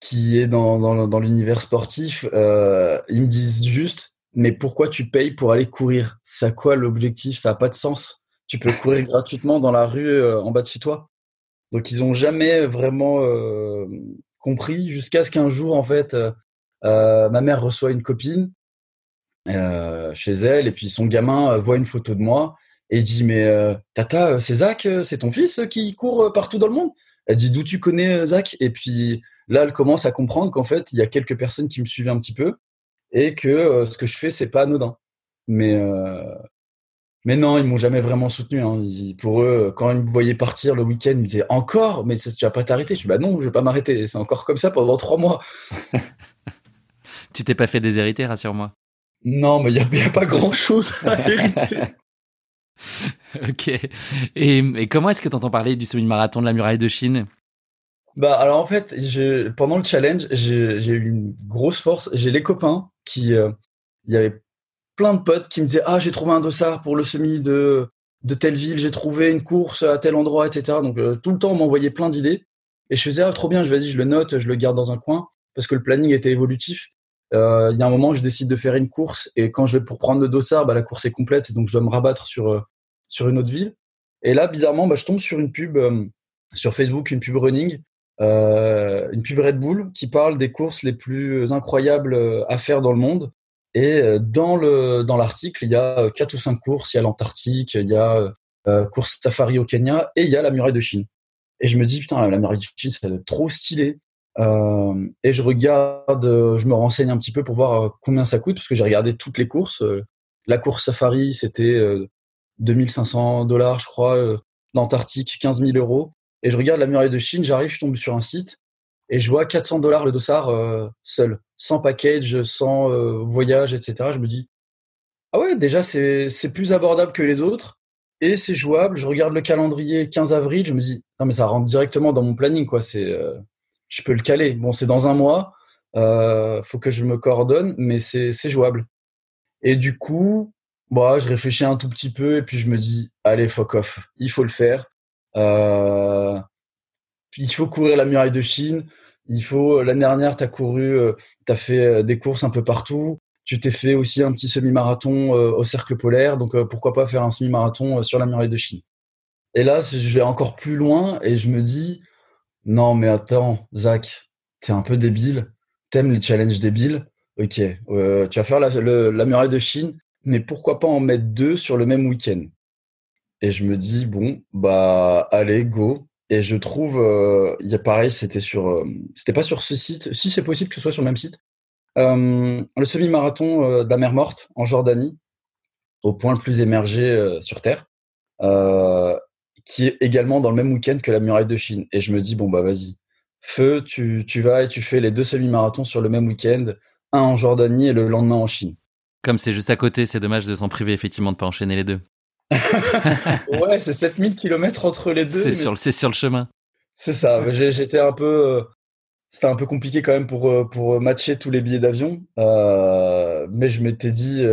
qui est dans dans, dans l'univers sportif. Euh, ils me disent juste mais pourquoi tu payes pour aller courir? C'est quoi l'objectif? Ça n'a pas de sens. Tu peux courir gratuitement dans la rue euh, en bas de chez toi. Donc ils ont jamais vraiment euh, compris jusqu'à ce qu'un jour en fait euh, euh ma mère reçoit une copine chez elle et puis son gamin voit une photo de moi et dit mais tata c'est Zach c'est ton fils qui court partout dans le monde? Elle dit d'où tu connais Zach? Et puis là elle commence à comprendre qu'en fait il y a quelques personnes qui me suivaient un petit peu et que euh, ce que je fais c'est pas anodin. Mais euh, mais non, ils m'ont jamais vraiment soutenu. Hein. pour eux, quand ils me voyaient partir le week-end, ils me disaient encore, mais tu vas pas t'arrêter. Je dis bah non, je vais pas m'arrêter. C'est encore comme ça pendant trois mois. tu t'es pas fait déshériter, rassure-moi. Non, mais il y, a, pas grand-chose à hériter. ok. Et, et comment est-ce que tu entends parler du semi-marathon de la muraille de Chine? Bah alors en fait, pendant le challenge, j'ai eu une grosse force. J'ai les copains qui, euh, il y avait plein de potes qui me disaient ah j'ai trouvé un dossard pour le semi de de telle ville, j'ai trouvé une course à tel endroit, etc. Donc euh, tout le temps on m'envoyait plein d'idées et je faisais ah trop bien, je vas-y je le note, je le garde dans un coin parce que le planning était évolutif. Euh, il y a un moment je décide de faire une course et quand je vais pour prendre le dossard, bah, la course est complète donc je dois me rabattre sur sur une autre ville. Et là bizarrement bah, je tombe sur une pub sur Facebook, une pub running euh, une pub Red Bull qui parle des courses les plus incroyables euh, à faire dans le monde. Et euh, dans le dans l'article, il y a quatre ou cinq courses. Il y a l'Antarctique, il y a euh, course safari au Kenya et il y a la muraille de Chine. Et je me dis putain, la muraille de Chine, ça doit être trop stylé. Euh, et je regarde, je me renseigne un petit peu pour voir combien ça coûte parce que j'ai regardé toutes les courses. La course safari, c'était 2500 dollars, je crois. L'Antarctique, 15 000 euros. Et je regarde la muraille de Chine, j'arrive, je tombe sur un site et je vois 400 dollars le dossard seul, sans package, sans voyage, etc. Je me dis, ah ouais, déjà c'est plus abordable que les autres et c'est jouable. Je regarde le calendrier 15 avril, je me dis, non mais ça rentre directement dans mon planning, quoi. C'est, je peux le caler. Bon, c'est dans un mois, euh, faut que je me coordonne, mais c'est jouable. Et du coup, bah, je réfléchis un tout petit peu et puis je me dis, allez, fuck off, il faut le faire. Euh, il faut courir la muraille de Chine. Il faut. L'année dernière, tu as couru, euh, tu as fait euh, des courses un peu partout. Tu t'es fait aussi un petit semi-marathon au cercle polaire. Donc pourquoi pas faire un semi-marathon sur la muraille de Chine. Et là, je vais encore plus loin et je me dis, non mais attends, Zach, t'es un peu débile. T'aimes les challenges débiles? Ok, tu vas faire la, muraille de Chine mais pourquoi pas en mettre deux sur le même week-end? Et je me dis, bon, bah, allez, go. Et je trouve, euh, y a pareil, c'était sur, euh, c'était pas sur ce site, si c'est possible que ce soit sur le même site, euh, le semi-marathon de la mer Morte en Jordanie, au point le plus émergé sur Terre, qui est également dans le même week-end que la muraille de Chine. Et je me dis, bon, bah, vas-y, feu, tu, tu vas et tu fais les deux semi-marathons sur le même week-end, un en Jordanie et le lendemain en Chine. Comme c'est juste à côté, c'est dommage de s'en priver effectivement de pas enchaîner les deux. ouais, c'est 7000 km entre les deux. C'est sur, sur, le chemin. C'est ça. J'étais un peu. Euh, c'était un peu compliqué quand même pour, euh, pour matcher tous les billets d'avion. Euh, mais je m'étais dit,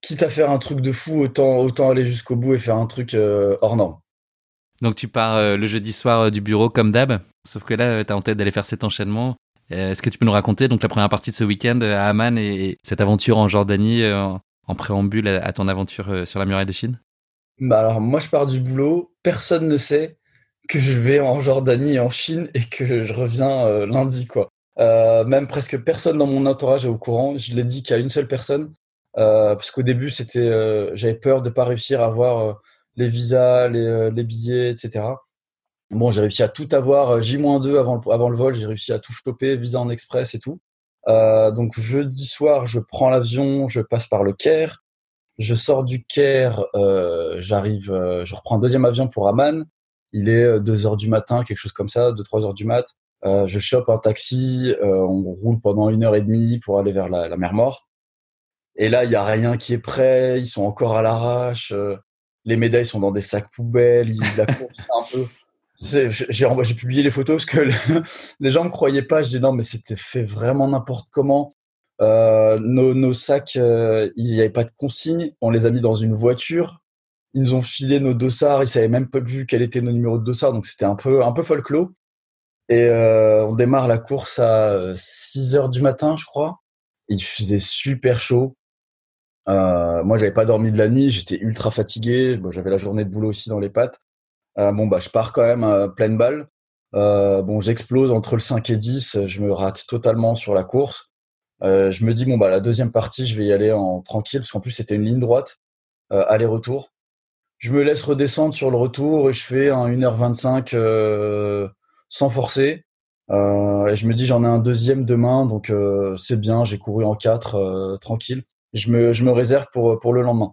quitte à faire un truc de fou, autant, autant aller jusqu'au bout et faire un truc hors norme. Donc tu pars le jeudi soir du bureau comme d'hab, sauf que là, tu as en tête d'aller faire cet enchaînement. Euh, est-ce que tu peux nous raconter donc la première partie de ce week-end euh, à Amman et, cette aventure en Jordanie euh, en, préambule à, ton aventure sur la muraille de Chine? Bah alors moi je pars du boulot, personne ne sait que je vais en Jordanie et en Chine et que je reviens lundi quoi. même presque personne dans mon entourage est au courant. Je l'ai dit qu'à une seule personne parce qu'au début c'était j'avais peur de pas réussir à avoir les visas, les, les billets, etc. Bon, j'ai réussi à tout avoir euh, J-2 avant le, avant le vol, j'ai réussi à tout choper, visa en express et tout. Euh, donc jeudi soir, je prends l'avion, je passe par le Caire. Je sors du Caire, euh, j'arrive, euh, je reprends un deuxième avion pour Amman. Il est 2 heures du matin, quelque chose comme ça, 2-3 heures du mat. Euh, je chope un taxi, on roule pendant une heure et demie pour aller vers la, la mer Morte. Et là, il y a rien qui est prêt, ils sont encore à l'arrache. Les médailles sont dans des sacs poubelles, la course un peu j'ai publié les photos parce que les gens me croyaient pas. Je dis non, mais c'était fait vraiment n'importe comment. Euh, nos, nos, sacs, euh, il n'y avait pas de consigne. On les a mis dans une voiture. Ils nous ont filé nos dossards. Ils savaient même pas vu quel était nos numéros de dossards. Donc c'était un peu, un peu folklore. Et euh, on démarre la course à 6 heures du matin, je crois. Il faisait super chaud. Euh, moi, j'avais pas dormi de la nuit. J'étais ultra fatigué. Bon, j'avais la journée de boulot aussi dans les pattes. Euh, bon, bah, je pars quand même à pleine balle. Euh, bon, j'explose entre le 5 et 10. Je me rate totalement sur la course. Euh, je me dis, bon, bah, la deuxième partie, je vais y aller en tranquille, parce qu'en plus, c'était une ligne droite, aller-retour. Je me laisse redescendre sur le retour et je fais un 1h25 sans forcer. Euh, et je me dis j'en ai un deuxième demain, donc euh, c'est bien. J'ai couru en 4 tranquille. Je me, je me réserve pour pour le lendemain.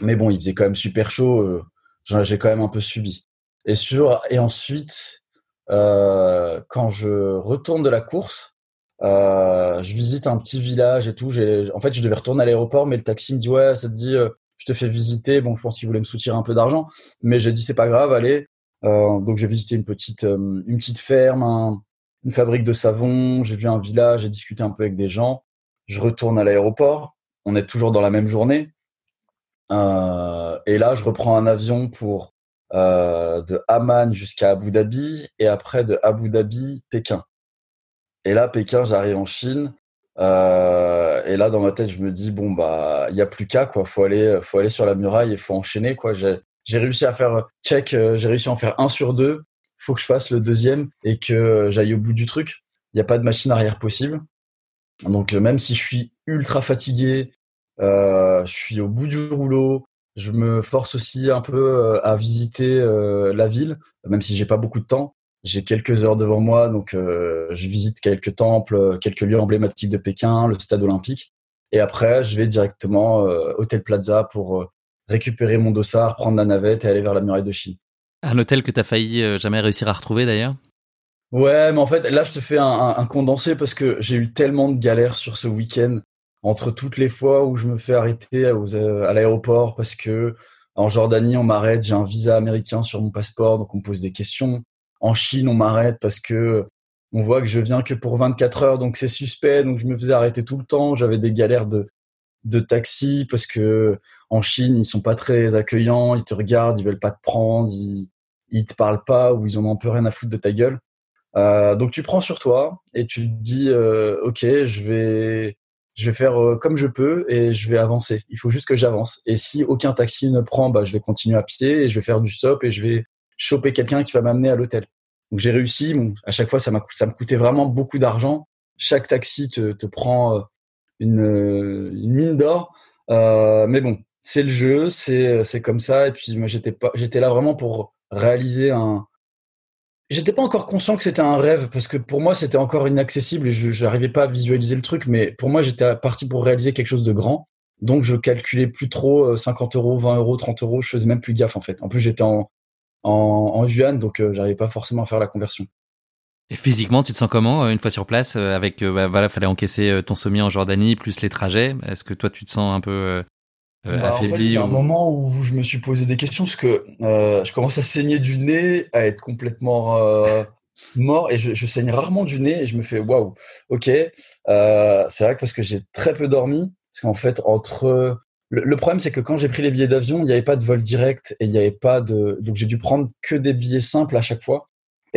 Mais bon, il faisait quand même super chaud j'ai quand même un peu subi. Et sur et ensuite, euh, quand je retourne de la course, euh, je visite un petit village et tout. En fait, je devais retourner à l'aéroport, mais le taxi me dit ouais, ça te dit, euh, je te fais visiter. Bon, je pense qu'il voulait me soutirer un peu d'argent, mais j'ai dit c'est pas grave, allez. Euh, donc j'ai visité une petite euh, une petite ferme, une fabrique de savon. J'ai vu un village, j'ai discuté un peu avec des gens. Je retourne à l'aéroport. On est toujours dans la même journée. Euh, et là, je reprends un avion pour euh, de Amman jusqu'à Abu Dhabi et après de Abu Dhabi, Pékin. Et là, Pékin, j'arrive en Chine. Euh, et là, dans ma tête, je me dis bon bah, il y a plus qu'à quoi. Faut aller, faut aller sur la muraille et faut enchaîner quoi. J'ai réussi à faire check, j'ai réussi à en faire un sur deux. Faut que je fasse le deuxième et que j'aille au bout du truc. Il n'y a pas de machine arrière possible. Donc même si je suis ultra fatigué, je suis au bout du rouleau. Je me force aussi un peu euh, à visiter euh, la ville, même si j'ai pas beaucoup de temps. J'ai quelques heures devant moi, donc je visite quelques temples, quelques lieux emblématiques de Pékin, le stade olympique. Et après, je vais directement euh, Hôtel Plaza pour récupérer mon dossard, prendre la navette et aller vers la muraille de Chine. Un hôtel que tu as failli jamais réussir à retrouver d'ailleurs? Ouais, mais en fait, là, je te fais un, condensé parce que j'ai eu tellement de galères sur ce week-end entre toutes les fois où je me fais arrêter à l'aéroport parce que en Jordanie, on m'arrête, j'ai un visa américain sur mon passeport, donc on me pose des questions. En Chine, on m'arrête parce que on voit que je viens que pour 24 heures, donc c'est suspect, donc je me faisais arrêter tout le temps. J'avais des galères de, de taxi parce que en Chine, ils sont pas très accueillants, ils te regardent, ils veulent pas te prendre, ils, ils te parlent pas ou ils ont un peu rien à foutre de ta gueule. Euh, donc tu prends sur toi et tu te dis, euh, ok, je vais, je vais faire euh, comme je peux et je vais avancer. Il faut juste que j'avance. Et si aucun taxi ne prend, bah, je vais continuer à pied et je vais faire du stop et je vais choper quelqu'un qui va m'amener à l'hôtel. Donc j'ai réussi. Bon, à chaque fois, ça ça me coûtait vraiment beaucoup d'argent. Chaque taxi te, te prend euh, une, euh, une mine d'or. Euh, mais bon, c'est le jeu, c'est comme ça. Et puis moi, j'étais là vraiment pour réaliser un. J'étais pas encore conscient que c'était un rêve parce que pour moi c'était encore inaccessible et je n'arrivais pas à visualiser le truc. Mais pour moi, j'étais parti pour réaliser quelque chose de grand. Donc je calculais plus trop 50 euros, 20 euros, 30 euros. Je faisais même plus gaffe en fait. En plus, j'étais en en, en yuan, donc euh, j'arrivais pas forcément à faire la conversion. Et physiquement, tu te sens comment euh, une fois sur place euh, avec bah, voilà, fallait encaisser ton sommier en Jordanie plus les trajets? Est-ce que toi tu te sens un peu bah, affaibli en fait, Il y a un moment où je me suis posé des questions parce que je commence à saigner du nez, à être complètement mort et je, je, saigne rarement du nez et je me fais waouh, ok. c'est vrai que parce que j'ai très peu dormi parce qu'en fait entre le, problème, c'est que quand j'ai pris les billets d'avion, il n'y avait pas de vol direct et il n'y avait pas de. Donc j'ai dû prendre que des billets simples à chaque fois.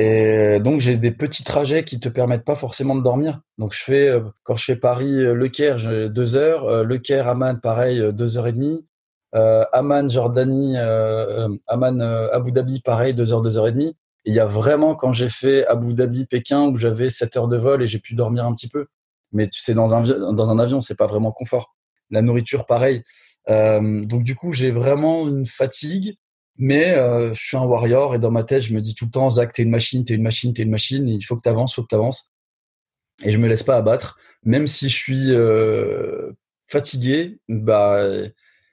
Et donc j'ai des petits trajets qui te permettent pas forcément de dormir. Donc je fais euh, quand je fais Paris euh, Le Caire, j'ai deux heures. Euh, le Caire Amman, pareil, deux heures et demie. Euh, Amman Jordanie, Amman Abu Dhabi, pareil, deux heures, deux heures et demie. il y a vraiment quand j'ai fait Abu Dhabi Pékin où j'avais sept heures de vol et j'ai pu dormir un petit peu. Mais c'est dans un dans un avion, c'est pas vraiment confort la nourriture pareil. Euh, donc du coup, j'ai vraiment une fatigue, mais euh, je suis un warrior et dans ma tête, je me dis tout le temps, Zach, t'es une machine, t'es une machine, t'es une machine, il faut que t'avances, faut que t'avances. Et je me laisse pas abattre, même si je suis euh, fatigué. Bah,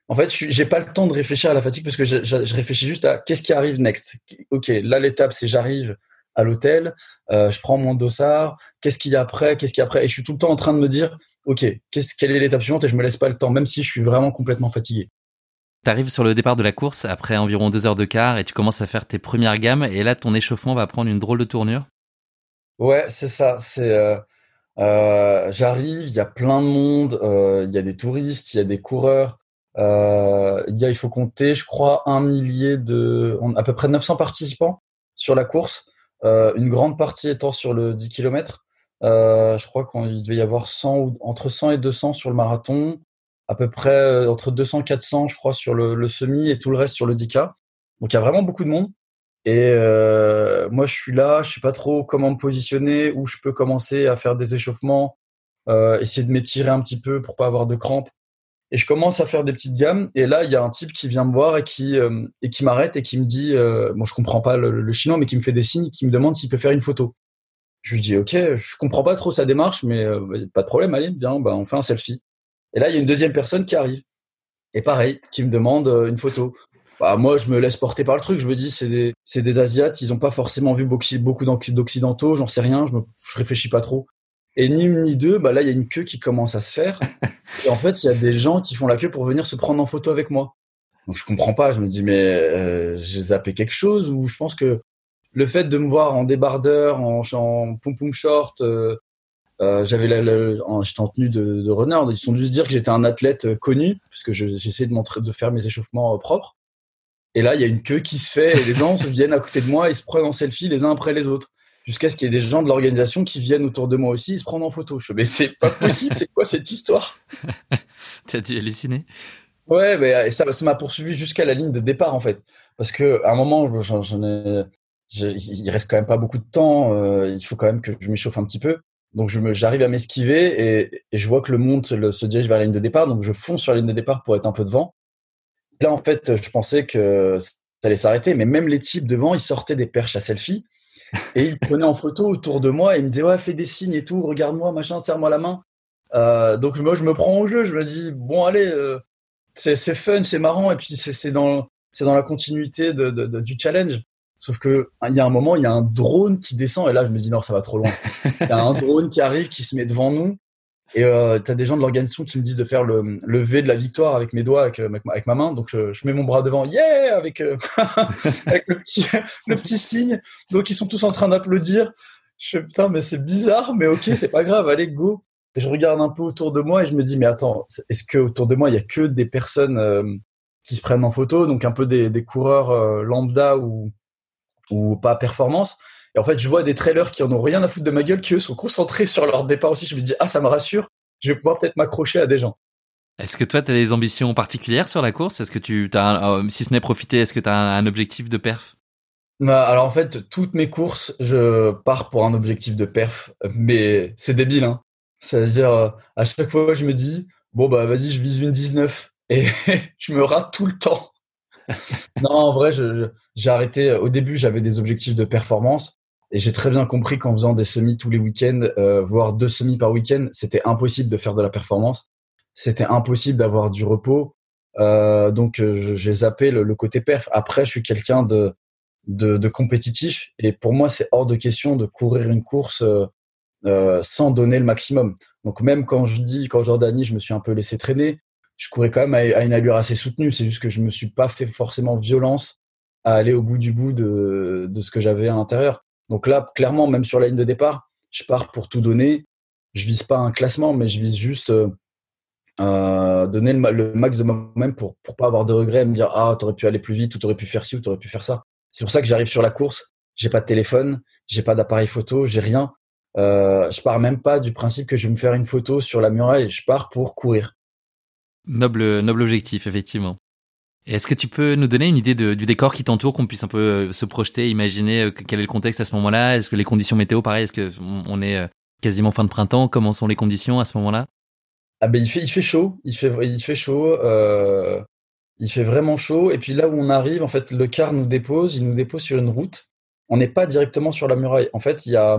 en fait, j'ai pas le temps de réfléchir à la fatigue parce que je, je réfléchis juste à qu'est-ce qui arrive next. Ok, là l'étape c'est j'arrive à l'hôtel, euh, je prends mon dossard, qu'est-ce qu'il y a après, qu'est-ce qu'il y a après, et je suis tout le temps en train de me dire, ok, quelle est l'étape suivante, et je me laisse pas le temps, même si je suis vraiment complètement fatigué. Tu arrives sur le départ de la course après environ deux heures de quart et tu commences à faire tes premières gammes, et là ton échauffement va prendre une drôle de tournure. Ouais, c'est ça. C'est euh, euh, j'arrive, il y a plein de monde, il y a des touristes, il y a des coureurs. il y faut compter, je crois, un millier de, à peu près 900 participants sur la course. Euh, une grande partie étant sur le 10 km. Euh, je crois qu'il devait y avoir 100 ou, entre 100 et 200 sur le marathon, à peu près euh, entre 200 et 400, je crois, sur le, semi et tout le reste sur le 10K. Donc il y a vraiment beaucoup de monde. Et moi, je suis là, je sais pas trop comment me positionner, où je peux commencer à faire des échauffements, essayer de m'étirer un petit peu pour pas avoir de crampes. Et je commence à faire des petites gammes. Et là, il y a un type qui vient me voir et qui, euh, et qui m'arrête et qui me dit, euh, bon, je comprends pas le, chinois, mais qui me fait des signes, qui me demande s'il peut faire une photo. Je lui dis, ok, je comprends pas trop sa démarche, mais euh, pas de problème, allez, viens, bah, on fait un selfie. Et là, il y a une deuxième personne qui arrive. Et pareil, qui me demande une photo. Bah, moi, je me laisse porter par le truc. Je me dis, c'est des, c'est des Asiates, ils ont pas forcément vu beaucoup d'occidentaux, j'en sais rien, je, me, je réfléchis pas trop. Et ni une ni deux, bah là, il y a une queue qui commence à se faire. Et en fait, il y a des gens qui font la queue pour venir se prendre en photo avec moi. Donc je comprends pas. Je me dis, mais euh, j'ai zappé quelque chose ou je pense que le fait de me voir en débardeur, en, en pom pom short, euh, euh, j'avais j'étais en tenue de, de runner. Ils sont juste dire que j'étais un athlète euh, connu puisque j'essaie de montrer, de faire mes échauffements euh, propres. Et là, il y a une queue qui se fait et les gens se viennent à côté de moi et se prennent en selfie les uns après les autres jusqu'à ce qu'il y ait des gens de l'organisation qui viennent autour de moi aussi et se prendre en photo. Je me mais c'est pas possible, c'est quoi cette histoire? T'as dû halluciner Ouais, mais ça, ça m'a poursuivi jusqu'à la ligne de départ en fait, parce que à un moment, j'en, ai, il reste quand même pas beaucoup de temps. Euh, il faut quand même que je m'échauffe un petit peu. Donc j'arrive à m'esquiver et, et, je vois que le monde se, dirige vers la ligne de départ. Donc je fonce sur la ligne de départ pour être un peu devant. Là en fait, je pensais que ça allait s'arrêter, mais même les types devant, ils sortaient des perches à selfie et il prenait en photo autour de moi et il me disait ouais fais des signes et tout, regarde-moi machin, serre-moi la main. Euh, donc moi je me prends au jeu, je me dis bon allez, euh, c'est fun, c'est marrant et puis c'est dans c'est dans la continuité de, de, du challenge. Sauf que il y a un moment, il y a un drone qui descend et là je me dis non, ça va trop loin. Il y a un drone qui arrive, qui se met devant nous et euh, tu as des gens de l'organisation qui me disent de faire le, le V de la victoire avec mes doigts, avec, avec, ma main. Donc je, je, mets mon bras devant, yeah, avec, euh, avec le, petit, le petit signe. Donc ils sont tous en train d'applaudir. Je fais putain, mais c'est bizarre, mais ok, c'est pas grave, allez, go. Et je regarde un peu autour de moi et je me dis, mais attends, est-ce que autour de moi, il y a que des personnes euh, qui se prennent en photo, donc un peu des, des coureurs euh, lambda ou, ou pas performance et en fait, je vois des trailers qui en ont rien à foutre de ma gueule, qui eux sont concentrés sur leur départ aussi. Je me dis, ah, ça me rassure, je vais pouvoir peut-être m'accrocher à des gens. Est-ce que toi, tu as des ambitions particulières sur la course? Est-ce que tu as, euh, si ce n'est profiter, est-ce que tu as un objectif de perf? Bah, alors en fait, toutes mes courses, je pars pour un objectif de perf, mais c'est débile. Hein. C'est-à-dire, euh, à chaque fois, je me dis, bon, bah vas-y, je vise une 19. Et je me rate tout le temps. Non, en vrai, j'ai arrêté. Au début, j'avais des objectifs de performance. Et j'ai très bien compris qu'en faisant des semis tous les week-ends, euh, voire deux semis par week-end, c'était impossible de faire de la performance. C'était impossible d'avoir du repos. Euh, donc euh, j'ai zappé le, côté perf. Après, je suis quelqu'un de, de, de, compétitif et pour moi, c'est hors de question de courir une course euh, euh, sans donner le maximum. Donc même quand je dis, quand Jordanie, je me suis un peu laissé traîner, je courais quand même à, une allure assez soutenue. C'est juste que je me suis pas fait forcément violence à aller au bout du bout de, de ce que j'avais à l'intérieur. Donc là, clairement, même sur la ligne de départ, je pars pour tout donner. Je vise pas un classement, mais je vise juste euh, euh donner le, max de moi-même pour pour pas avoir de regrets, me dire ah t'aurais pu aller plus vite ou t'aurais pu faire ci ou t'aurais pu faire ça. C'est pour ça que j'arrive sur la course. J'ai pas de téléphone, j'ai pas d'appareil photo, j'ai rien. Euh, je pars même pas du principe que je vais me faire une photo sur la muraille. Je pars pour courir. Noble noble objectif effectivement. Est-ce que tu peux nous donner une idée du décor qui t'entoure, qu'on puisse un peu euh, se projeter, imaginer euh, quel est le contexte à ce moment-là? Est-ce que les conditions météo, pareil, est-ce que on est euh, quasiment fin de printemps? Comment sont les conditions à ce moment-là? Ah ben il fait chaud, il fait vraiment chaud. Et puis là où on arrive, en fait, le car nous dépose, il nous dépose sur une route. On n'est pas directement sur la muraille. En fait, il y a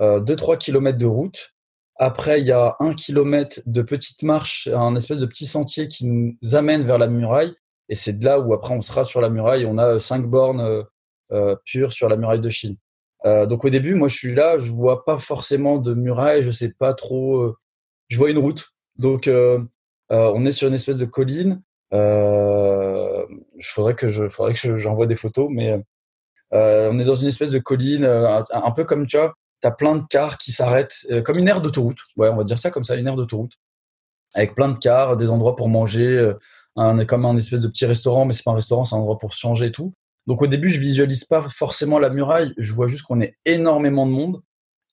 2-3 kilomètres de route. Après, il y a un kilomètre de petite marche, un espèce de petit sentier qui nous amène vers la muraille. Et c'est de là où après on sera sur la muraille. On a cinq bornes euh, euh pures sur la muraille de Chine. Euh, donc au début, moi je suis là, je vois pas forcément de muraille, je sais pas trop. Euh, je vois une route. Donc on est sur une espèce de colline. Euh, faudrait que je, faudrait que j'envoie des photos, mais on est dans une espèce de colline, un, un peu comme tu vois, t'as plein de cars qui s'arrêtent, comme une aire d'autoroute. Ouais, on va dire ça comme ça, une aire d'autoroute, avec plein de cars, des endroits pour manger, un, comme un espèce de petit restaurant, mais c'est pas un restaurant, c'est un endroit pour se changer et tout. Donc au début, je visualise pas forcément la muraille, je vois juste qu'on est énormément de monde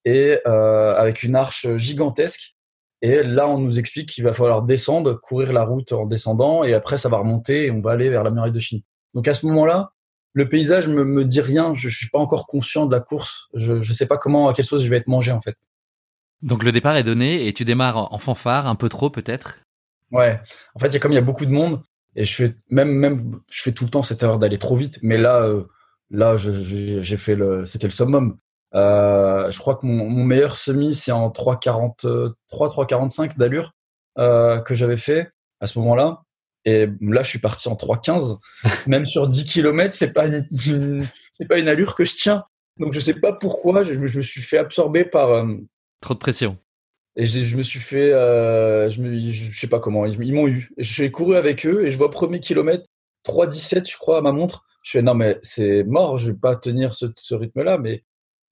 et euh, avec une arche gigantesque. Et là, on nous explique qu'il va falloir descendre, courir la route en descendant, et après, ça va remonter et on va aller vers la muraille de Chine. Donc à ce moment-là, le paysage me, me dit rien. Je, je suis pas encore conscient de la course. Je, ne sais pas comment, à quelle sauce je vais être mangé en fait. Donc le départ est donné et tu démarres en fanfare, un peu trop peut-être? Ouais. En fait, il y a comme il y a beaucoup de monde et je fais même même je fais tout le temps cette erreur d'aller trop vite, mais là euh, là j'ai fait le c'était le summum. Euh, je crois que mon, mon meilleur semi c'est en 3.43 3.45 d'allure euh, que j'avais fait à ce moment-là. Et là, je suis parti en 3.15. Même sur 10 km, c'est pas une, c'est pas une allure que je tiens. Donc je sais pas pourquoi, je, je me suis fait absorber par euh, trop de pression. Et je, je, me suis fait, euh, je, me, je, sais pas comment, ils, m'ont eu. J'ai couru avec eux et je vois premier kilomètre 3,17 je crois à ma montre. Je fais non mais c'est mort, je vais pas tenir ce, ce rythme-là. Mais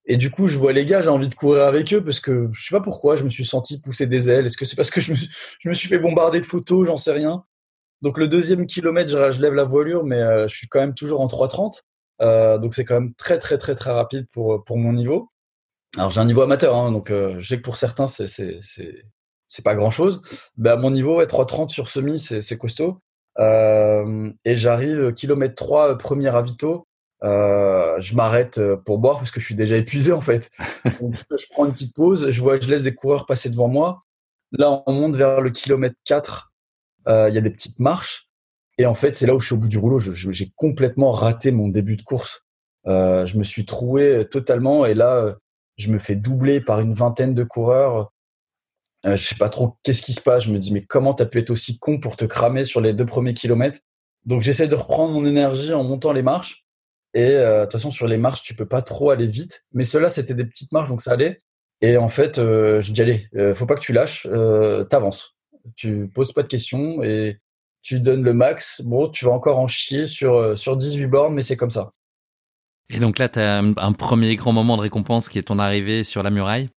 et du coup je vois les gars, j'ai envie de courir avec eux parce que je sais pas pourquoi, je me suis senti pousser des ailes. Est-ce que c'est parce que je me, je me suis fait bombarder de photos, j'en sais rien. Donc le deuxième kilomètre, je, je lève la voilure, mais euh, je suis quand même toujours en 3,30. Euh, donc c'est quand même très très très très rapide pour pour mon niveau. Alors j'ai un niveau amateur, hein, donc euh, je sais que pour certains c'est c'est c'est c'est pas grand chose. Ben à mon niveau, ouais, 3,30 sur semi, c'est c'est costaud. Euh, et j'arrive euh, kilomètre 3 euh, premier ravito. Euh, je m'arrête pour boire parce que je suis déjà épuisé en fait. Donc je prends une petite pause, je vois, je laisse des coureurs passer devant moi. Là, on monte vers le kilomètre 4. Il y a des petites marches. Et en fait, c'est là où je suis au bout du rouleau. J'ai complètement raté mon début de course. Euh, je me suis troué totalement. Et là, je me fais doubler par une vingtaine de coureurs. Euh, je sais pas trop qu'est-ce qui se passe. Je me dis mais comment t'as pu être aussi con pour te cramer sur les deux premiers kilomètres? Donc j'essaie de reprendre mon énergie en montant les marches. Et de toute façon, sur les marches, tu peux pas trop aller vite. Mais ceux-là, c'était des petites marches, donc ça allait. Et en fait, je dis allez, faut pas que tu lâches, t'avances. Tu poses pas de questions et tu donnes le max. Bon, tu vas encore en chier sur, sur 18 bornes, mais c'est comme ça. Et donc là, tu as un premier grand moment de récompense qui est ton arrivée sur la muraille?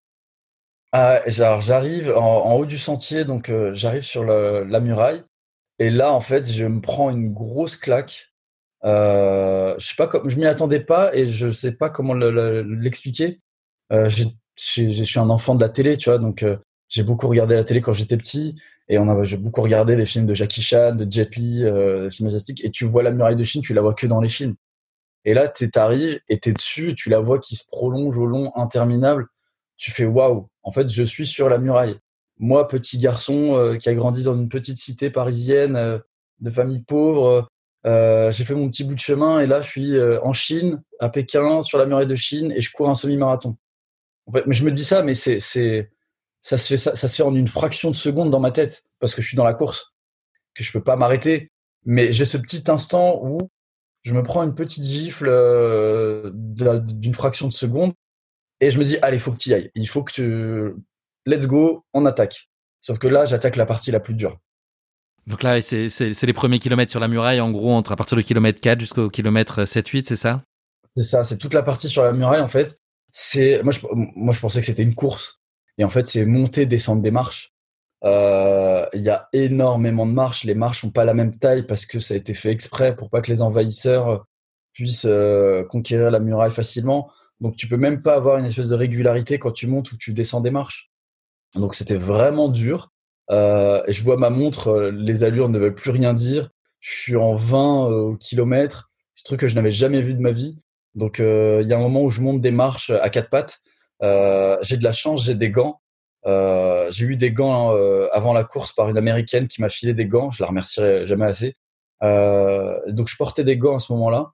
Ah, j'arrive en, haut du sentier, donc euh, j'arrive sur la muraille. Et là, en fait, je me prends une grosse claque. Euh, je sais pas, comme, je m'y attendais pas et je sais pas comment l'expliquer. Euh, je suis un enfant de la télé, tu vois, donc euh, j'ai beaucoup regardé la télé quand j'étais petit et on a, j'ai beaucoup regardé des films de Jackie Chan, de Jet Li, des films asiatiques. Et tu vois la muraille de Chine, tu la vois que dans les films. Et là, tu arrives et t'es dessus, tu la vois qui se prolonge au long interminable. Tu fais waouh. En fait, je suis sur la muraille. Moi, petit garçon euh, qui a grandi dans une petite cité parisienne euh, de famille pauvre, euh, j'ai fait mon petit bout de chemin et là, je suis en Chine, à Pékin, sur la muraille de Chine et je cours un semi-marathon. En fait, mais je me dis ça, mais c'est, c'est, ça se fait ça, ça se fait en une fraction de seconde dans ma tête parce que je suis dans la course, que je peux pas m'arrêter. Mais j'ai ce petit instant où je me prends une petite gifle euh, d'une fraction de seconde et je me dis, allez, faut que tu y ailles. Il faut que tu. Let's go, on attaque. Sauf que là, j'attaque la partie la plus dure. Donc là, c'est les premiers kilomètres sur la muraille, en gros, entre à partir du kilomètre 4 jusqu'au kilomètre 7-8, c'est ça? C'est ça, c'est toute la partie sur la muraille, en fait. C'est moi je, moi, je pensais que c'était une course. Et en fait, c'est monter, descendre des marches. Euh, il y a énormément de marches. Les marches n'ont pas la même taille parce que ça a été fait exprès pour pas que les envahisseurs puissent euh, conquérir la muraille facilement. Donc tu peux même pas avoir une espèce de régularité quand tu montes ou tu descends des marches. Donc c'était vraiment dur. Euh, je vois ma montre, les allures ne veulent plus rien dire. Je suis en 20 au kilomètre, un truc que je n'avais jamais vu de ma vie. Donc il y a un moment où je monte des marches à quatre pattes. J'ai de la chance, j'ai des gants. Euh, j'ai eu des gants euh, avant la course par une américaine qui m'a filé des gants. Je la remercierai jamais assez. Euh, donc je portais des gants à ce moment-là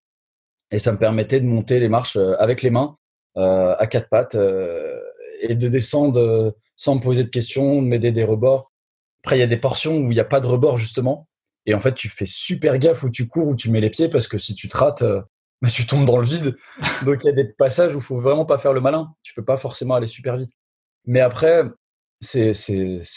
et ça me permettait de monter les marches avec les mains à quatre pattes et de descendre sans me poser de questions, de m'aider des rebords. Après, il y a des portions où il n'y a pas de rebord justement. Et en fait, tu fais super gaffe où tu cours, où tu mets les pieds, parce que si tu te rates, bah, tu tombes dans le vide. Donc il y a des passages où il faut vraiment pas faire le malin. Tu peux pas forcément aller super vite. Mais après, c'est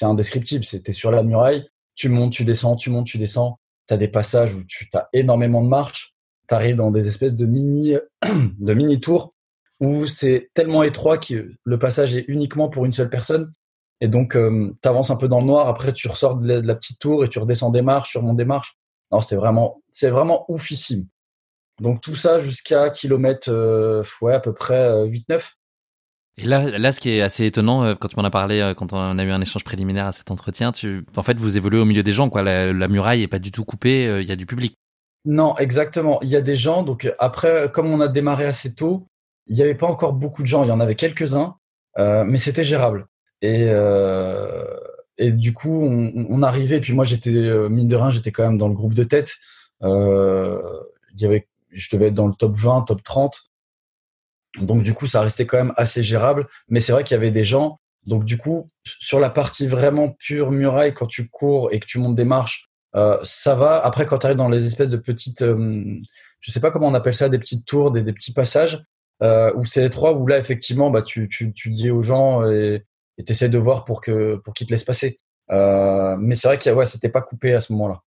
indescriptible. C'était sur la muraille, tu montes, tu descends, tu montes, tu descends. Tu as des passages où tu as énormément de marches. Tu arrives dans des espèces de mini, de mini tours où c'est tellement étroit que le passage est uniquement pour une seule personne. Et donc, euh, tu avances un peu dans le noir. Après, tu ressors de la, petite tour et tu redescends des marches, tu remontes des marches. Non, c'est vraiment, c'est vraiment oufissime. Donc, tout ça jusqu'à kilomètre, euh, ouais, à peu près 8-9. Euh, et là, là, ce qui est assez étonnant, euh, quand tu m'en as parlé, quand on a eu un échange préliminaire à cet entretien, tu, en fait, vous évoluez au milieu des gens, quoi. La, muraille est pas du tout coupée, euh, il y a du public. Non, exactement. Il y a des gens. Donc après, comme on a démarré assez tôt, il n'y avait pas encore beaucoup de gens. Il y en avait quelques-uns, mais c'était gérable. Et et du coup, on, on arrivait. Puis moi, j'étais mine de rien, j'étais quand même dans le groupe de tête. il y avait, je devais être dans le top 20, top 30. Donc du coup, ça restait quand même assez gérable. Mais c'est vrai qu'il y avait des gens. Donc du coup, sur la partie vraiment pure muraille, quand tu cours et que tu montes des marches, euh, ça va. Après, quand tu arrives dans les espèces de petites, euh, je sais pas comment on appelle ça, des petites tours, des, petits passages, euh, où c'est étroit, où là effectivement, bah tu, tu, tu dis aux gens et tu essaies de voir pour que pour qu'ils te laissent passer. Euh, mais c'est vrai qu'il ouais, c'était pas coupé à ce moment-là.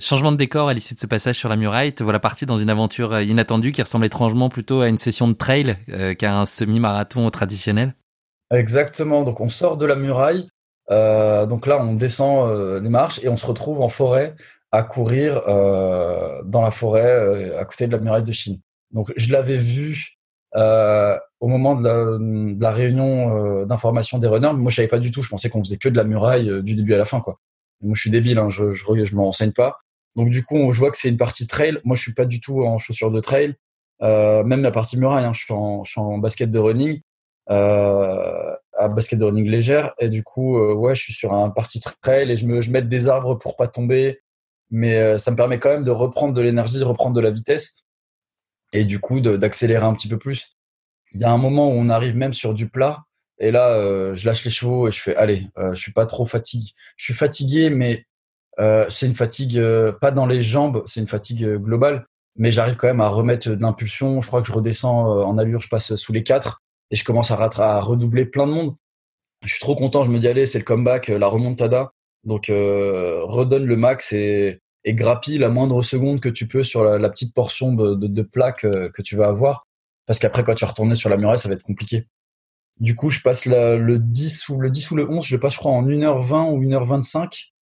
Changement de décor à l'issue de ce passage sur la muraille, te voilà parti dans une aventure euh, inattendue qui ressemble étrangement plutôt à une session de trail euh, qu'à un semi-marathon traditionnel. Exactement, donc on sort de la muraille, euh, donc là on descend les marches et on se retrouve en forêt à courir dans la forêt à côté de la muraille de Chine. Donc je l'avais vu au moment de la, réunion d'information des runners, moi je savais pas du tout, je pensais qu'on faisait que de la muraille du début à la fin quoi. Moi je suis débile, hein, je, je, je me renseigne pas. Donc du coup, je vois que c'est une partie trail. Moi, je suis pas du tout en chaussures de trail. Euh, même la partie muraille, hein, je, suis en, basket de running, euh, basket de running légère. Et du coup, euh, ouais, je suis sur un partie trail et je me mets des arbres pour pas tomber. Mais euh, ça me permet quand même de reprendre de l'énergie, de reprendre de la vitesse et du coup d'accélérer un petit peu plus. Il y a un moment où on arrive même sur du plat et là, je lâche les chevaux et je fais allez, je suis pas trop fatigué. Je suis fatigué, mais euh, c'est une fatigue euh, pas dans les jambes, c'est une fatigue euh, globale. mais j'arrive quand même à remettre de l'impulsion. Je crois que je redescends en allure, je passe sous les quatre et je commence à, à redoubler plein de monde. Je suis trop content, je me dis allez, c'est le comeback, la remontada. Donc redonne le max et, et grappille la moindre seconde que tu peux sur la, petite portion de, de, de plaque que tu vas avoir. Parce qu'après, quand tu vas retourner sur la muraille, ça va être compliqué. Du coup, je passe le 10 ou le 10 ou le 11, je le passe, je crois, en 1h20 ou 1h25.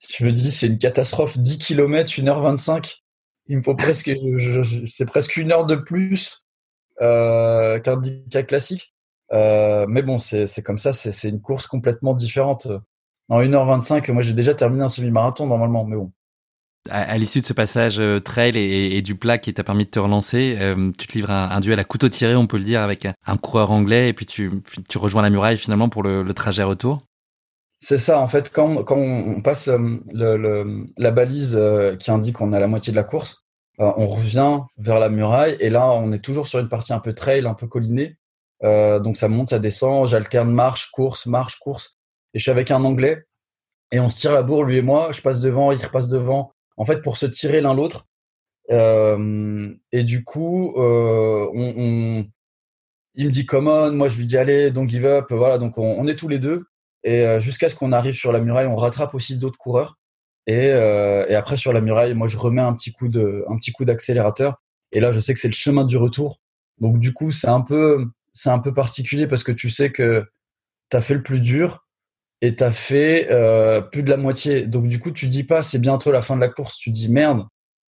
Si tu me dis, c'est une catastrophe, 10 km, 1h25. Il me faut presque, c'est presque une heure de plus euh, qu'un 10K classique. Euh, mais bon, c'est comme ça, c'est une course complètement différente. En 1h25, moi j'ai déjà terminé un semi-marathon normalement, mais bon à, l'issue de ce passage euh, trail et, du plat qui t'a permis de te relancer, euh, tu te livres un, un, duel à couteau tiré, on peut le dire, avec un, coureur anglais, et puis tu, tu, rejoins la muraille finalement pour le, le trajet retour. C'est ça, en fait, quand, quand on passe euh, la balise qui indique qu'on à la moitié de la course, on revient vers la muraille, et là, on est toujours sur une partie un peu trail, un peu collinée. donc ça monte, ça descend, j'alterne marche, course, marche, course. Et je suis avec un anglais, et on se tire la bourre, lui et moi. Je passe devant, il repasse devant en fait, pour se tirer l'un l'autre. Euh, et du coup, euh, on, il me dit come on, moi je lui dis allez, don't give up. Voilà, donc on, est tous les deux. Et euh, jusqu'à ce qu'on arrive sur la muraille, on rattrape aussi d'autres coureurs. Et, et, après sur la muraille, moi je remets un petit coup de, un petit coup d'accélérateur. Et là, je sais que c'est le chemin du retour. Donc du coup, c'est un peu, c'est un peu particulier parce que tu sais que tu as fait le plus dur et t'as fait euh, plus de la moitié. Donc du coup, tu dis pas c'est bientôt la fin de la course, tu dis merde,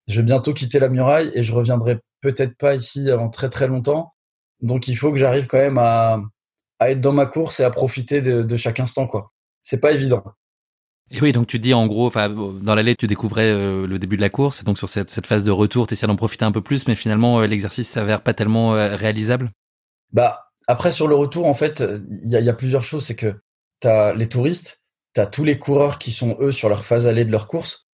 je vais bientôt quitter la muraille et je reviendrai peut-être pas ici avant très très longtemps. Donc il faut que j'arrive quand même à, à, être dans ma course et à profiter de, de chaque instant quoi. C'est pas évident. Et oui, donc tu dis en gros, enfin dans l'allée tu découvrais euh, le début de la course, et donc sur cette, cette phase de retour, tu essaies d'en profiter un peu plus, mais finalement euh, l'exercice s'avère pas tellement réalisable? Bah après sur le retour en fait, il y a, y a plusieurs choses, c'est que tu les touristes, tu as tous les coureurs qui sont eux sur leur phase allée de leur course.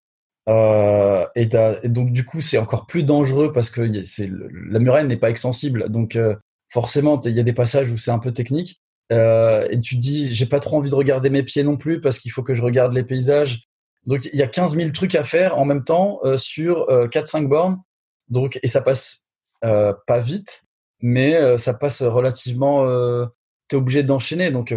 Euh, et, donc du coup c'est encore plus dangereux parce que c'est la muraille n'est pas extensible donc euh, forcément il y a des passages où c'est un peu technique. Euh, et tu te dis j'ai pas trop envie de regarder mes pieds non plus parce qu'il faut que je regarde les paysages. Donc il y a 15 000 trucs à faire en même temps sur 4-5 bornes. Donc et ça passe pas vite mais ça passe relativement tu es obligé d'enchaîner. Donc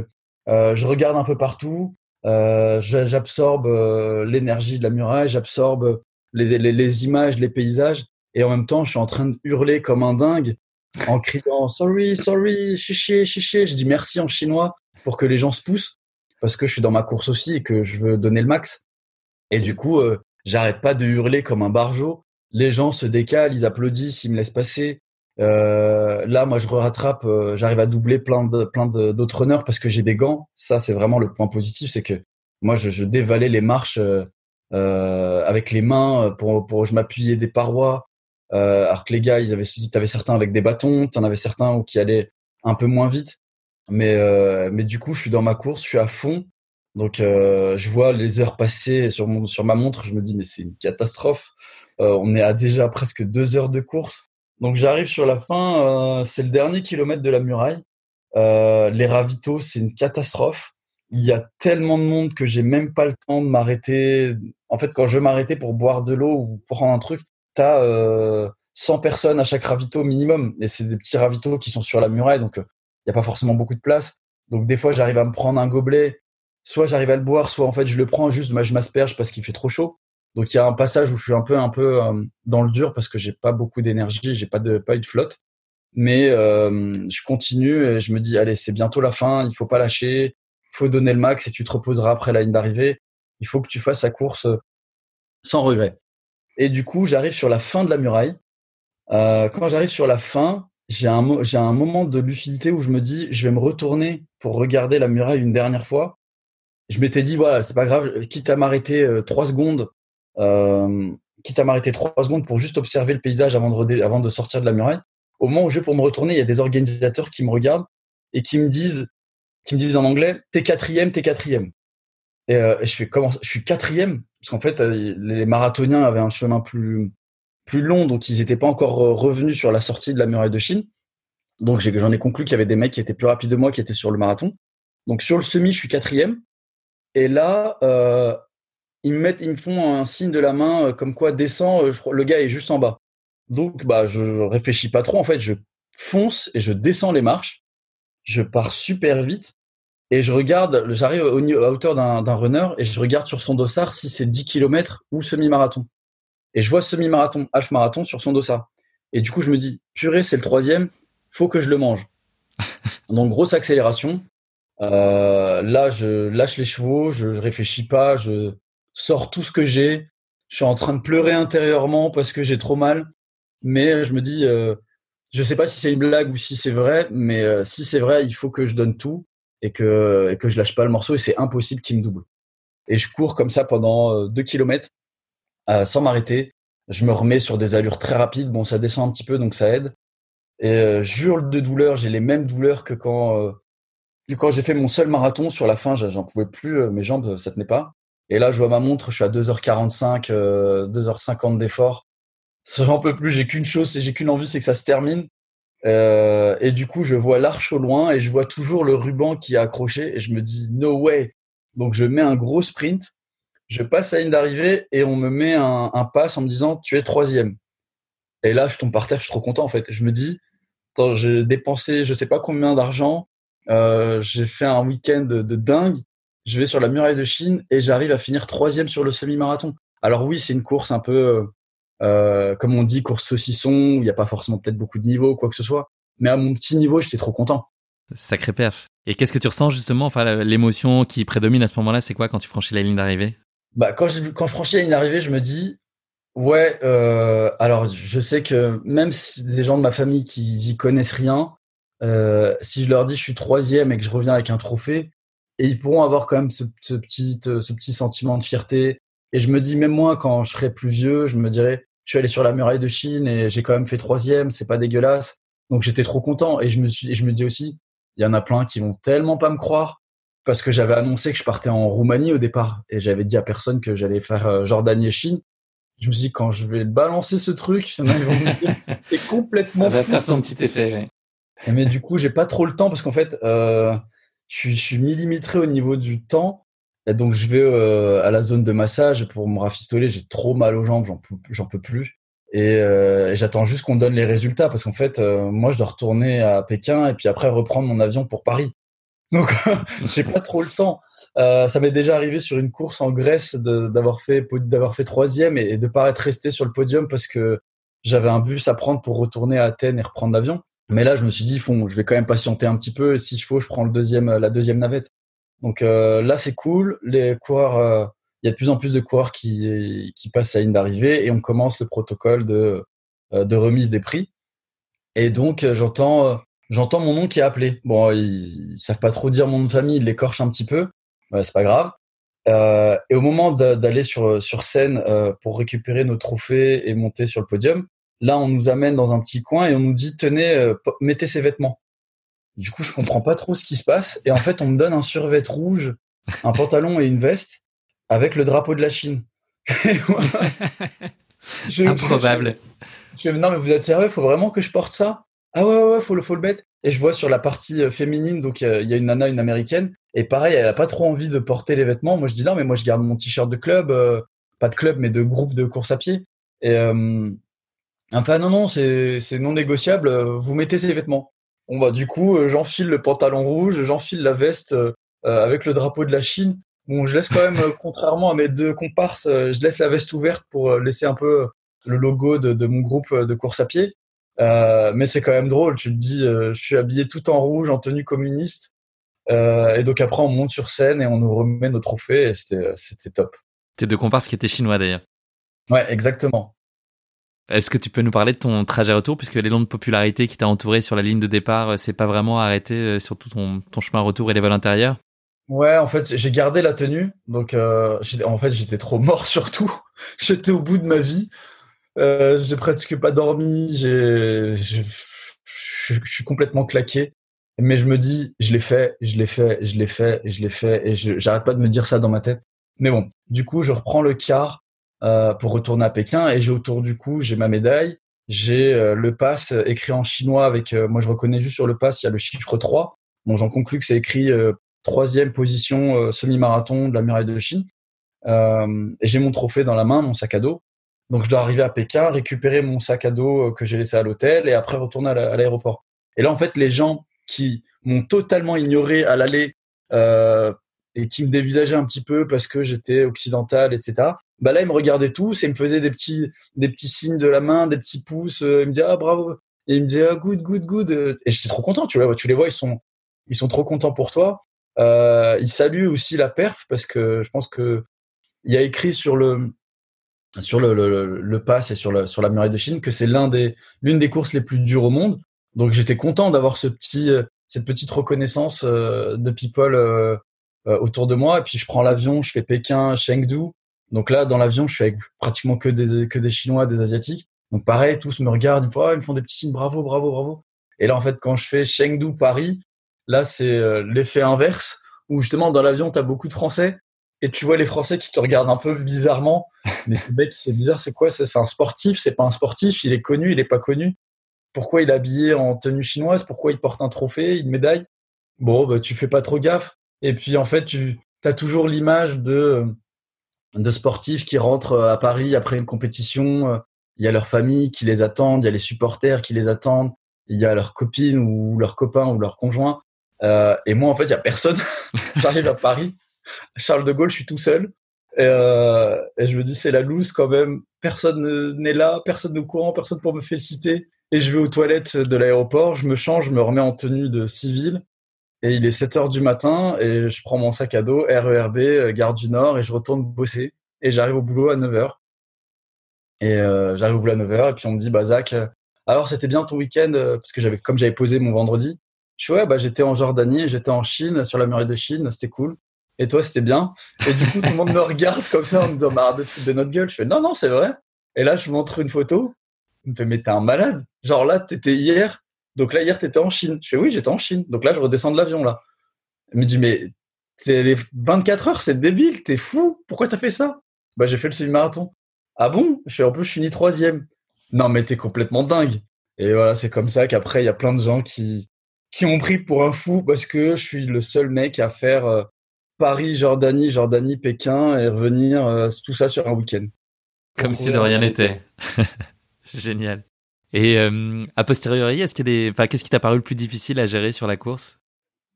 euh, je regarde un peu partout, euh, j'absorbe euh, l'énergie de la muraille, j'absorbe les, les, images, les paysages, et en même temps, je suis en train de hurler comme un dingue en criant sorry, sorry, chiché, chiché. Je dis merci en chinois pour que les gens se poussent parce que je suis dans ma course aussi et que je veux donner le max. Et du coup, euh, j'arrête pas de hurler comme un barjot. Les gens se décalent, ils applaudissent, ils me laissent passer. Euh, là, moi, je rattrape, euh, j'arrive à doubler plein de plein d'autres runners parce que j'ai des gants. Ça, c'est vraiment le point positif, c'est que moi, je, je dévalais les marches euh avec les mains pour pour je m'appuyais des parois. Euh, alors que les gars, ils avaient, t'avais certains avec des bâtons, t'en avais certains qui allaient un peu moins vite. Mais mais du coup, je suis dans ma course, je suis à fond. Donc, je vois les heures passer sur mon sur ma montre. Je me dis mais c'est une catastrophe. on est à déjà presque deux heures de course. Donc j'arrive sur la fin, euh, c'est le dernier kilomètre de la muraille. Euh, les ravitaux, c'est une catastrophe. Il y a tellement de monde que j'ai même pas le temps de m'arrêter. En fait, quand je m'arrêter pour boire de l'eau ou pour prendre un truc, t'as euh, 100 personnes à chaque ravito minimum. Et c'est des petits ravitaux qui sont sur la muraille, donc il euh, n'y a pas forcément beaucoup de place. Donc des fois, j'arrive à me prendre un gobelet. Soit j'arrive à le boire, soit en fait je le prends juste, je m'asperge parce qu'il fait trop chaud. Donc il y a un passage où je suis un peu un peu euh, dans le dur parce que j'ai pas beaucoup d'énergie, j'ai pas de pas eu de flotte. Mais euh, je continue et je me dis allez c'est bientôt la fin, il faut pas lâcher, faut donner le max et tu te reposeras après la ligne d'arrivée. Il faut que tu fasses la course sans regret. Et du coup j'arrive sur la fin de la muraille. Euh, quand j'arrive sur la fin, j'ai un moment de lucidité où je me dis je vais me retourner pour regarder la muraille une dernière fois. Je m'étais dit voilà c'est pas grave, quitte à m'arrêter trois secondes euh, quitte à m'arrêter trois secondes pour juste observer le paysage avant de, sortir de la muraille. Au moment où je vais pour me retourner, il y a des organisateurs qui me regardent et qui me disent, qui me disent en anglais, t'es quatrième, t'es quatrième. Et, euh, je fais Je suis quatrième? Parce qu'en fait, euh, les marathoniens avaient un chemin plus long, donc ils n'étaient pas encore euh, revenus sur la sortie de la muraille de Chine. Donc j'en ai, conclu qu'il y avait des mecs qui étaient plus rapides de moi, qui étaient sur le marathon. Donc sur le semi, je suis quatrième. Et là, euh, ils me mettent, ils font un signe de la main comme quoi descend, le gars est juste en bas. Donc, bah, je réfléchis pas trop. En fait, je fonce et je descends les marches. Je pars super vite et je regarde, j'arrive à hauteur d'un runner et je regarde sur son dossard si c'est 10 km ou semi-marathon. Et je vois semi-marathon, half-marathon sur son dossard. Et du coup, je me dis, purée, c'est le troisième, faut que je le mange. Donc, grosse accélération. Euh, là, je lâche les chevaux, je réfléchis pas, je sors tout ce que j'ai. Je suis en train de pleurer intérieurement parce que j'ai trop mal. Mais je me dis, euh, je sais pas si c'est une blague ou si c'est vrai, mais euh, si c'est vrai, il faut que je donne tout et que, et que je lâche pas le morceau et c'est impossible qu'il me double. Et je cours comme ça pendant euh, deux kilomètres euh, sans m'arrêter. Je me remets sur des allures très rapides. Bon, ça descend un petit peu, donc ça aide. Et euh, de douleur, j'ai les mêmes douleurs que quand, quand j'ai fait mon seul marathon. Sur la fin, j'en pouvais plus, mes jambes, ça tenait pas. Et là, je vois ma montre, je suis à 2h45, 2h50 d'effort. J'en peux plus, j'ai qu'une chose, j'ai qu'une envie, c'est que ça se termine. Euh, et du coup, je vois l'arche au loin et je vois toujours le ruban qui est accroché et je me dis no way. Donc je mets un gros sprint, je passe la ligne d'arrivée et on me met un, un pass en me disant tu es troisième. Et là, je tombe par terre, je suis trop content en fait. Je me dis, j'ai dépensé je sais pas combien d'argent, euh, j'ai fait un week-end de, de dingue. Je vais sur la muraille de Chine et j'arrive à finir troisième sur le semi-marathon. Alors oui, c'est une course un peu euh, euh, comme on dit, course saucisson, il n'y a pas forcément peut-être beaucoup de niveaux, quoi que ce soit. Mais à mon petit niveau, j'étais trop content. Sacré perf. Et qu'est-ce que tu ressens justement Enfin, l'émotion qui prédomine à ce moment-là, c'est quoi quand tu franchis la ligne d'arrivée? Bah, quand je, quand je franchis la ligne d'arrivée, je me dis, ouais. Euh, alors, je sais que même si des gens de ma famille qui y connaissent rien, euh, si je leur dis je suis troisième et que je reviens avec un trophée, et ils pourront avoir quand même ce, ce petit, ce petit sentiment de fierté. Et je me dis, même moi, quand je serai plus vieux, je me dirais, je suis allé sur la muraille de Chine et j'ai quand même fait troisième, c'est pas dégueulasse. Donc j'étais trop content et je me suis, je me dis aussi, il y en a plein qui vont tellement pas me croire parce que j'avais annoncé que je partais en Roumanie au départ et j'avais dit à personne que j'allais faire euh, Jordanie et Chine. Je me suis dit quand je vais balancer ce truc, il y en a qui vont me dire c'est complètement. Ça va faire son petit effet. Mais du coup j'ai pas trop le temps parce qu'en fait euh, je suis, je suis millimétré au niveau du temps et donc je vais euh, à la zone de massage pour me rafistoler. J'ai trop mal aux jambes, j'en peux, plus. Et, euh, j'attends juste qu'on donne les résultats parce qu'en fait, euh, moi, je dois retourner à Pékin et puis après reprendre mon avion pour Paris. Donc, j'ai pas trop le temps. ça m'est déjà arrivé sur une course en Grèce d'avoir fait d'avoir fait troisième et, de pas être resté sur le podium parce que j'avais un bus à prendre pour retourner à Athènes et reprendre l'avion. Mais là, je me suis dit, font, je vais quand même patienter un petit peu. Et si je faut, je prends le deuxième, la deuxième navette. Donc euh, là, c'est cool. Les coureurs, euh, il y a de plus en plus de coureurs qui, passent à ligne d'arrivée et on commence le protocole de, euh, remise des prix. Et donc, j'entends mon nom qui est appelé. Bon, ils, savent pas trop dire mon nom de famille, ils l'écorchent un petit peu. Ouais, c'est pas grave. Et au moment d'aller sur, scène pour récupérer nos trophées et monter sur le podium, là, on nous amène dans un petit coin et on nous dit tenez, mettez ces vêtements. Du coup, je comprends pas trop ce qui se passe. Et en fait, on me donne un survêt rouge, un pantalon et une veste avec le drapeau de la Chine. je, Improbable. Je, non, mais vous êtes sérieux? Il faut vraiment que je porte ça? Ah ouais, ouais, ouais, faut le, faut le mettre. Et je vois sur la partie euh, féminine, donc il y, a une nana, une américaine, et pareil, elle a pas trop envie de porter les vêtements. Moi, je dis non, mais moi, je garde mon t-shirt de club, euh, pas de club, mais de groupe de course à pied. Et euh, enfin, non, non, c'est non négociable. Vous mettez ces vêtements. Bon bah du coup, euh, j'enfile le pantalon rouge, j'enfile la veste euh, euh, avec le drapeau de la Chine. Bon, je laisse quand même, contrairement à mes deux comparses, je laisse la veste ouverte pour laisser un peu le logo de, de mon groupe de course à pied. Euh, mais c'est quand même drôle. Tu te dis, je suis habillé tout en rouge, en tenue communiste. Euh, et donc après, on monte sur scène et on nous remet nos trophées. Et c'était, c'était top. Tes deux comparses qui étaient chinois d'ailleurs. Ouais, exactement. Est-ce que tu peux nous parler de ton trajet retour, puisque l'élan de popularité qui t'a entouré sur la ligne de départ, c'est euh, pas vraiment arrêté euh, sur tout ton, chemin retour et les vols intérieurs? Ouais, en fait, j'ai gardé la tenue. Donc, euh, en fait, j'étais trop mort surtout. j'étais au bout de ma vie. Euh, j'ai presque pas dormi. Je suis complètement claqué. Mais je me dis, je l'ai fait, je l'ai fait, je l'ai fait, je l'ai fait, et j'arrête pas de me dire ça dans ma tête. Mais bon, du coup, je reprends le car euh, pour retourner à Pékin. Et j'ai autour du cou, j'ai ma médaille, j'ai euh, le pass écrit en chinois avec, euh, moi je reconnais juste sur le pass, il y a le chiffre 3. Bon, j'en conclus que c'est écrit troisième position semi-marathon de la muraille de Chine. et j'ai mon trophée dans la main, mon sac à dos. Donc je dois arriver à Pékin, récupérer mon sac à dos que j'ai laissé à l'hôtel et après retourner à l'aéroport. Et là, en fait, les gens qui m'ont totalement ignoré à l'aller euh, et qui me dévisageaient un petit peu parce que j'étais occidental, etc. Bah là, ils me regardaient tous et me faisaient des petits, des petits signes de la main, des petits pouces. ils me disaient ah bravo et ils me disaient ah good, good, good. Et j'étais trop content. Tu vois, tu les vois, ils sont, ils sont trop contents pour toi. Euh, ils saluent aussi la perf parce que je pense que il y a écrit sur le sur le, le, le pass et sur, le, sur la muraille de Chine que c'est l'un des l'une des courses les plus dures au monde. Donc j'étais content d'avoir ce petit euh, cette petite reconnaissance euh, de people euh, autour de moi. Et puis je prends l'avion, je fais Pékin, Chengdu. Donc là dans l'avion, je suis avec pratiquement que des que des Chinois, des Asiatiques. Donc pareil, tous me regardent, ils me font, ah, ils me font des petits signes, bravo, bravo, bravo. Et là en fait quand je fais Chengdu Paris, là c'est l'effet inverse où justement dans l'avion tu as beaucoup de Français et tu vois les Français qui te regardent un peu bizarrement. Mais ce mec, c'est bizarre, c'est quoi? C'est un sportif, c'est pas un sportif, il est connu, il est pas connu. Pourquoi il est habillé en tenue chinoise? Pourquoi il porte un trophée, une médaille? Bon, bah, tu fais pas trop gaffe. Et puis en fait, tu as toujours l'image de de sportifs qui rentrent à Paris après une compétition. Il y a leur famille qui les attendent, il y a les supporters qui les attendent, il y a leurs copines ou leurs copains ou leurs conjoints. Euh, et moi, en fait, il y a personne. J'arrive à Paris Charles de Gaulle, je suis tout seul. Et, euh, et je me dis, c'est la loose quand même. Personne n'est là, personne ne courant, personne pour me féliciter. Et je vais aux toilettes de l'aéroport, je me change, je me remets en tenue de civil. Et il est 7 heures du matin et je prends mon sac à dos, RERB, euh, Gare du Nord, et je retourne bosser. Et j'arrive au boulot à 9 heures. Et euh, j'arrive au boulot à 9 heures et puis on me dit, bah Zach, euh, alors c'était bien ton week-end parce que j'avais comme j'avais posé mon vendredi. Je suis ouais, bah j'étais en Jordanie, j'étais en Chine, sur la muraille de Chine, c'était cool et toi c'était bien. Et du coup tout le monde me regarde comme ça en me disant bah de foutre de notre gueule. Je fais non non c'est vrai. Et là je montre une photo. Il me fait mais t'es un malade. Genre là t'étais hier. Donc là hier t'étais en Chine. Je fais oui j'étais en Chine. Donc là je redescends de l'avion là. Il me dit mais c'est les 24 heures c'est débile t'es fou. Pourquoi t'as fait ça? Bah j'ai fait le semi-marathon. Ah bon? Je fais en plus je finis troisième. Non mais t'es complètement dingue. Et voilà c'est comme ça qu'après il y a plein de gens qui qui m'ont pris pour un fou parce que je suis le seul mec à faire euh, Paris, Jordanie, Jordanie, Pékin et revenir euh, tout ça sur un week-end. Comme si de rien n'était. Génial. Et euh, a posteriori, est-ce qu'il y a des, enfin, qu'est-ce qui t'a paru le plus difficile à gérer sur la course?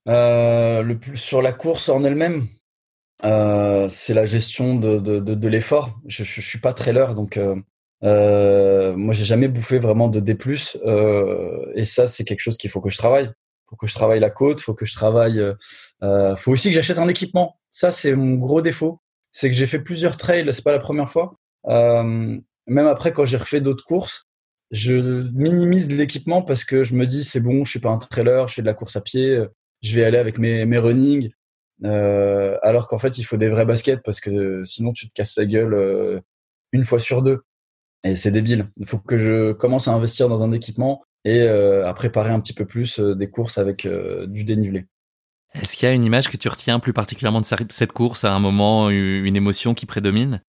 Euh, Le plus sur la course en elle-même, c'est la gestion de, de, de, l'effort. Je, je, suis pas trailer, donc moi j'ai jamais bouffé vraiment de D+. et ça, c'est quelque chose qu'il faut que je travaille faut que je travaille la côte, faut que je travaille. Euh, euh, faut aussi que j'achète un équipement. Ça, c'est mon gros défaut. C'est que j'ai fait plusieurs trails, c'est pas la première fois. Euh, même après, quand j'ai refait d'autres courses, je minimise l'équipement parce que je me dis c'est bon, je suis pas un trailer, je fais de la course à pied, je vais aller avec mes, running. Euh, alors qu'en fait, il faut des vrais baskets parce que sinon tu te casses la gueule euh, une fois sur deux. Et c'est débile. Il faut que je commence à investir dans un équipement et euh, à préparer un petit peu plus des courses avec du dénivelé. Est-ce qu'il y a une image que tu retiens plus particulièrement de cette course à un moment, une émotion qui prédomine?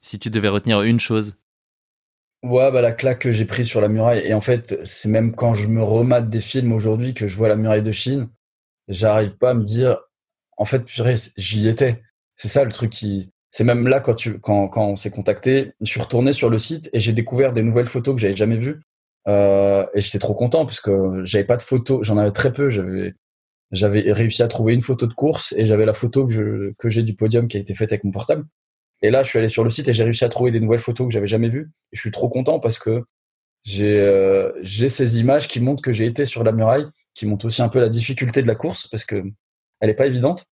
Si tu devais retenir une chose Ouais, bah la claque que j'ai prise sur la muraille. Et en fait, c'est même quand je me remate des films aujourd'hui que je vois la muraille de Chine, j'arrive pas à me dire, en fait, j'y étais. C'est ça le truc qui. C'est même là quand tu, quand, quand on s'est contacté, je suis retourné sur le site et j'ai découvert des nouvelles photos que j'avais jamais vues. Euh, et j'étais trop content parce que j'avais pas de photos, j'en avais très peu. J'avais j'avais réussi à trouver une photo de course et j'avais la photo que que j'ai du podium qui a été faite avec mon portable. Et là, je suis allé sur le site et j'ai réussi à trouver des nouvelles photos que j'avais jamais vues. Et je suis trop content parce que j'ai euh, ces images qui montrent que j'ai été sur la muraille, qui montrent aussi un peu la difficulté de la course parce que elle est pas évidente.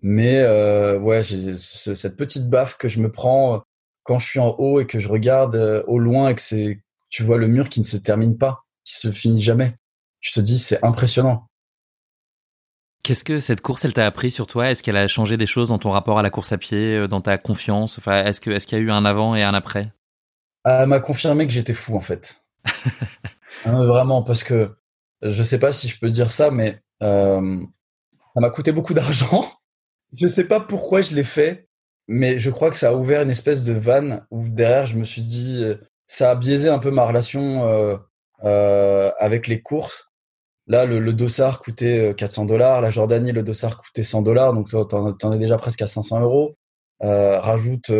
Mais euh, ouais, j'ai cette petite baffe que je me prends quand je suis en haut et que je regarde euh, au loin et que c'est tu vois le mur qui ne se termine pas, qui se finit jamais. Tu te dis, c'est impressionnant. Qu'est-ce que cette course, elle t'a appris sur toi? Est-ce qu'elle a changé des choses dans ton rapport à la course à pied, euh, dans ta confiance? Enfin, est-ce qu'il y a eu un avant et un après? Elle m'a confirmé que j'étais fou en fait. Hein, vraiment, parce que je sais pas si je peux dire ça, mais euh, ça m'a coûté beaucoup d'argent. je sais pas pourquoi je l'ai fait, mais je crois que ça a ouvert une espèce de vanne où derrière je me suis dit euh, ça a biaisé un peu ma relation euh, euh, avec les courses. Là, le, le dossard coûtait 400 euh, dollars. La Jordanie, le dossard coûtait 100 dollars. Donc, t'en, en es déjà presque à 500 euros. Euh, rajoute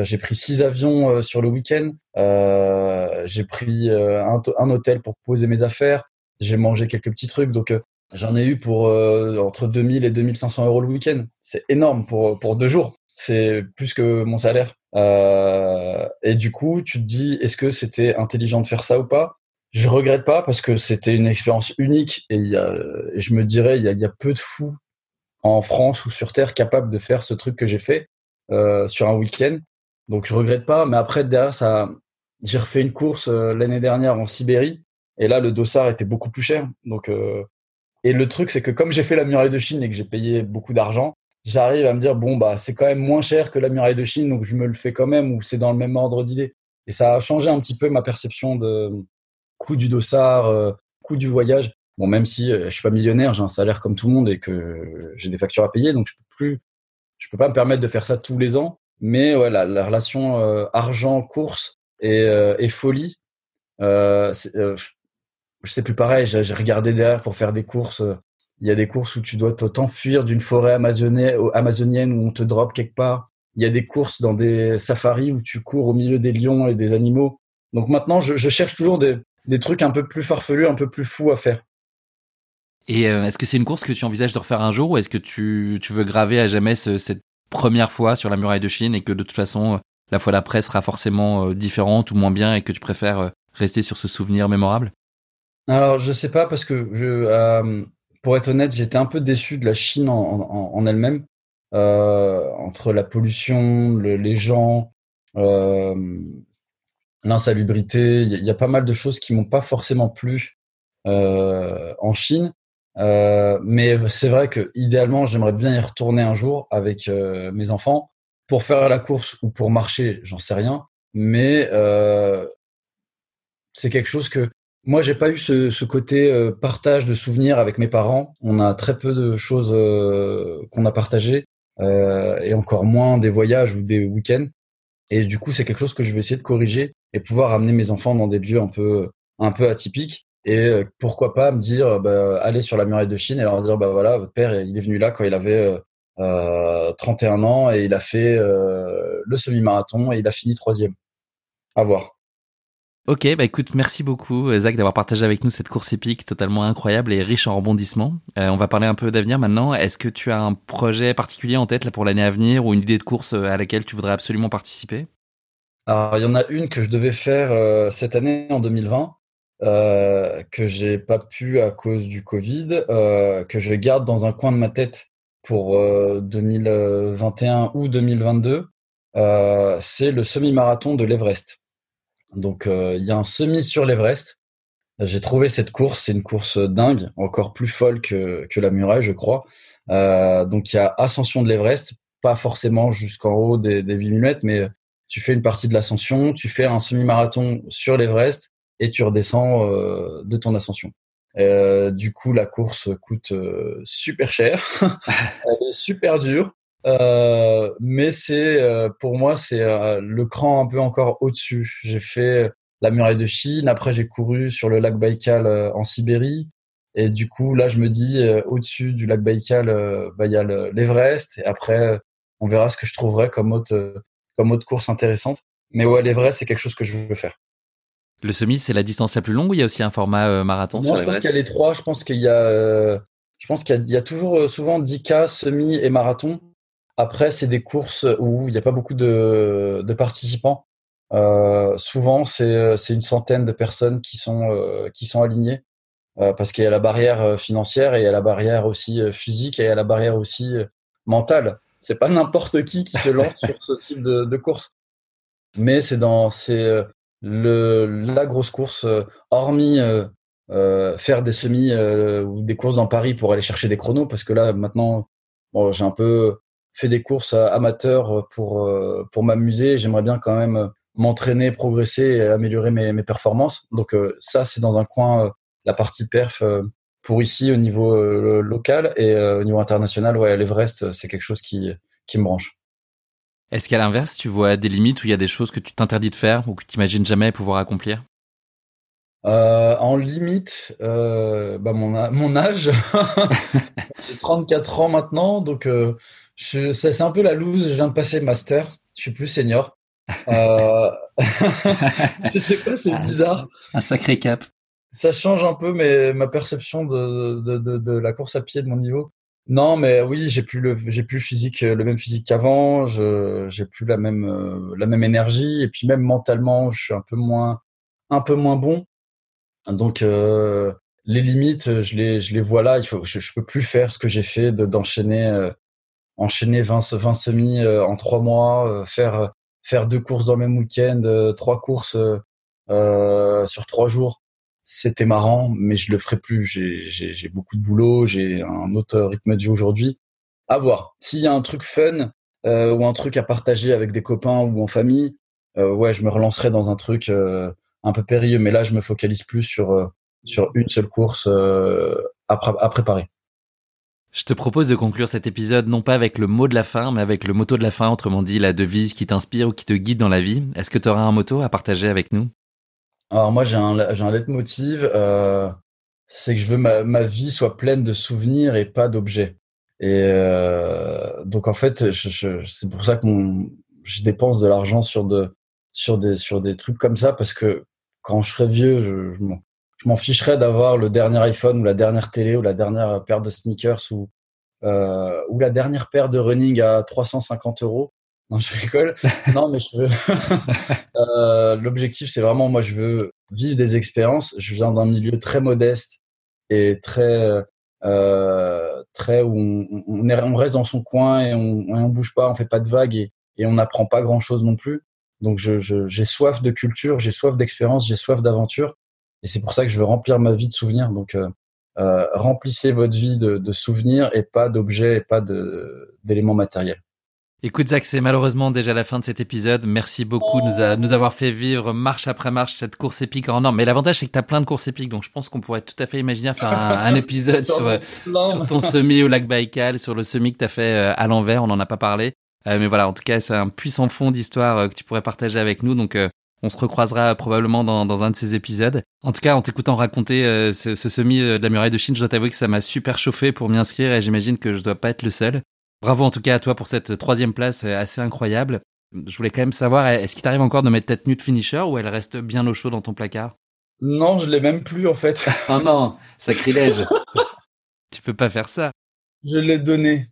j'ai pris six avions sur le week-end. j'ai pris un, un, hôtel pour poser mes affaires. J'ai mangé quelques petits trucs. Donc, j'en ai eu pour entre 2000 et 2500 euros le week-end. C'est énorme pour, pour deux jours. C'est plus que mon salaire. et du coup, tu te dis, est-ce que c'était intelligent de faire ça ou pas? Je regrette pas parce que c'était une expérience unique et, y a, je me dirais il y a, y a, peu de fous en France ou sur Terre capables de faire ce truc que j'ai fait euh, sur un week-end. Donc je regrette pas, mais après derrière ça, j'ai refait une course euh, l'année dernière en Sibérie et là le dossard était beaucoup plus cher. Donc euh, et le truc c'est que comme j'ai fait la muraille de Chine et que j'ai payé beaucoup d'argent, j'arrive à me dire bon bah c'est quand même moins cher que la muraille de Chine donc je me le fais quand même ou c'est dans le même ordre d'idée. Et ça a changé un petit peu ma perception de coût du dossard, euh, coût du voyage. Bon, même si euh, je suis pas millionnaire, j'ai un salaire comme tout le monde et que j'ai des factures à payer, donc je peux plus, je peux pas me permettre de faire ça tous les ans. Mais ouais, la, relation euh, argent course et, folie, euh, je sais plus pareil. J'ai regardé derrière pour faire des courses. Il y a des courses où tu dois t'enfuir d'une forêt amazonienne où on te drop quelque part. Il y a des courses dans des safaris où tu cours au milieu des lions et des animaux. Donc maintenant, je cherche toujours des, des trucs un peu plus farfelus, un peu plus fous à faire. Et euh, est-ce que c'est une course que tu envisages de refaire un jour ou est-ce que tu, tu, veux graver à jamais cette première fois sur la muraille de Chine et que de toute façon la fois d'après sera forcément euh, différente ou moins bien et que tu préfères euh, rester sur ce souvenir mémorable? Alors je sais pas parce que je, pour être honnête j'étais un peu déçu de la Chine en, en, en elle-même entre la pollution, le, les gens, l'insalubrité. Il y, a pas mal de choses qui m'ont pas forcément plu euh, en Chine. Euh, mais c'est vrai que idéalement, j'aimerais bien y retourner un jour avec euh, mes enfants pour faire la course ou pour marcher, j'en sais rien. Mais c'est quelque chose que moi, j'ai pas eu ce, ce côté partage de souvenirs avec mes parents. On a très peu de choses qu'on a partagées et encore moins des voyages ou des week-ends. Et du coup, c'est quelque chose que je vais essayer de corriger et pouvoir amener mes enfants dans des lieux un peu, un peu atypiques. Et euh, pourquoi pas me dire, bah, aller sur la muraille de Chine et leur dire, bah voilà, votre père, il est venu là quand il avait euh, 31 ans et il a fait euh, le semi-marathon et il a fini troisième. À voir. Ok, bah écoute, merci beaucoup Zach d'avoir partagé avec nous cette course épique totalement incroyable et riche en rebondissements. Euh, on va parler un peu d'avenir maintenant. Est-ce que tu as un projet particulier en tête là pour l'année à venir ou une idée de course à laquelle tu voudrais absolument participer? Alors il y en a une que je devais faire euh, cette année en 2020 euh, que j'ai pas pu à cause du Covid, euh, que je garde dans un coin de ma tête pour 2021 ou 2022. C'est le semi-marathon de l'Everest. Donc euh, il y a un semi sur l'Everest. J'ai trouvé cette course, c'est une course dingue, encore plus folle que, que la muraille, je crois. Euh, donc il y a ascension de l'Everest, pas forcément jusqu'en haut des, des 8000 mètres, mais tu fais une partie de l'ascension, tu fais un semi-marathon sur l'Everest et tu redescends euh, de ton ascension. Du coup, la course coûte super cher, elle est super dure. Euh, mais c'est euh, pour moi c'est euh, le cran un peu encore au-dessus. J'ai fait la muraille de Chine, après j'ai couru sur le lac Baïkal en Sibérie et du coup là je me dis au-dessus du lac Baïkal bah il y a l'Everest et après on verra ce que je trouverai comme autre comme autre course intéressante. Mais ouais l'Everest c'est quelque chose que je veux faire. Le semi c'est la distance la plus longue ou il y a aussi un format marathon Non, je pense qu'il y a les trois. Je pense qu'il y a je pense qu'il y, y, a toujours souvent 10K, semi et marathon. Après, c'est des courses où il n'y a pas beaucoup de, de participants. Euh, souvent, c'est une centaine de personnes qui sont, euh, qui sont alignées euh, parce qu'il y a la barrière euh, financière et il y a la barrière aussi euh, physique et il y a la barrière aussi mentale. C'est pas n'importe qui qui se lance sur ce type de, de course. Mais c'est dans c'est le la grosse course, hormis faire des semis ou des courses dans Paris pour aller chercher des chronos, parce que là maintenant, bon, j'ai un peu fais des courses amateurs pour, euh, pour m'amuser. J'aimerais bien quand même m'entraîner, progresser et améliorer mes, mes performances. Donc euh, ça, c'est dans un coin, euh, la partie perf pour ici au niveau local et au niveau international, ouais, l'Everest, c'est quelque chose qui, qui me branche. Est-ce qu'à l'inverse, tu vois des limites où il y a des choses que tu t'interdis de faire ou que tu imagines jamais pouvoir accomplir? Euh, En limite, euh, bah mon, mon âge, j'ai 34 ans maintenant, donc euh, c'est un peu la loose. Je viens de passer master, je suis plus senior. Euh... je sais pas, c'est ah, bizarre. Un sacré cap. Ça change un peu mais ma perception de, de, de, de, la course à pied de mon niveau. Non, mais oui, j'ai plus le j'ai plus physique le même physique qu'avant. Je j'ai plus la même euh, la même énergie et puis même mentalement, je suis un peu moins un peu moins bon. Donc euh, les limites, je les je les vois là. Il faut je, je peux plus faire ce que j'ai fait d'enchaîner euh, enchaîner 20 20 semis euh, en trois mois, faire faire deux courses dans le même week-end, trois courses sur trois jours c'était marrant, mais je le ferai plus. J'ai beaucoup de boulot, j'ai un autre rythme de vie aujourd'hui. À voir. S'il y a un truc fun euh, ou un truc à partager avec des copains ou en famille, euh, ouais, je me relancerai dans un truc euh, un peu périlleux. Mais là, je me focalise plus sur une seule course à préparer. Je te propose de conclure cet épisode non pas avec le mot de la fin, mais avec le motto de la fin, autrement dit la devise qui t'inspire ou qui te guide dans la vie. Est-ce que tu auras un motto à partager avec nous? Alors moi j'ai un, un leitmotiv, euh, c'est que je veux ma, ma vie soit pleine de souvenirs et pas d'objets. Et euh, donc en fait, c'est pour ça que je dépense de l'argent sur de sur des sur des trucs comme ça parce que quand je serai vieux, je, je m'en ficherais d'avoir le dernier iPhone ou la dernière télé ou la dernière paire de sneakers ou euh, ou la dernière paire de running à 350 euros. Non, je rigole. non, mais je veux. euh, L'objectif, c'est vraiment, moi, je veux vivre des expériences. Je viens d'un milieu très modeste et très, euh, très où on, on, est, on, reste dans son coin et on, on bouge pas, on fait pas de vagues et, et on n'apprend pas grand chose non plus. Donc, j'ai je, soif de culture, j'ai soif d'expérience, j'ai soif d'aventure. Et c'est pour ça que je veux remplir ma vie de souvenirs. Donc, euh, euh remplissez votre vie de, de souvenirs et pas d'objets et pas d'éléments matériels. Écoute Zach, c'est malheureusement déjà la fin de cet épisode. Merci beaucoup de nous, nous, avoir fait vivre marche après marche cette course épique en or. Mais l'avantage c'est que tu as plein de courses épiques, donc je pense qu'on pourrait tout à fait imaginer faire un, épisode sur, sur, ton semi au lac Baïkal, sur le semi que tu as fait euh, à l'envers, on n'en a pas parlé. Euh, mais voilà, en tout cas c'est un puissant fond d'histoire euh, que tu pourrais partager avec nous. Donc on se recroisera probablement dans, dans, un de ces épisodes. En tout cas, en t'écoutant raconter ce, ce, semi de la muraille de Chine, je dois t'avouer que ça m'a super chauffé pour m'y inscrire et j'imagine que je dois pas être le seul. Bravo en tout cas à toi pour cette troisième place euh, assez incroyable. Je voulais quand même savoir, est-ce qu'il t'arrive encore de mettre ta tenue de finisher ou elle reste bien au chaud dans ton placard? Non, je l'ai même plus en fait. oh non, sacrilège. tu peux pas faire ça. Je l'ai donné.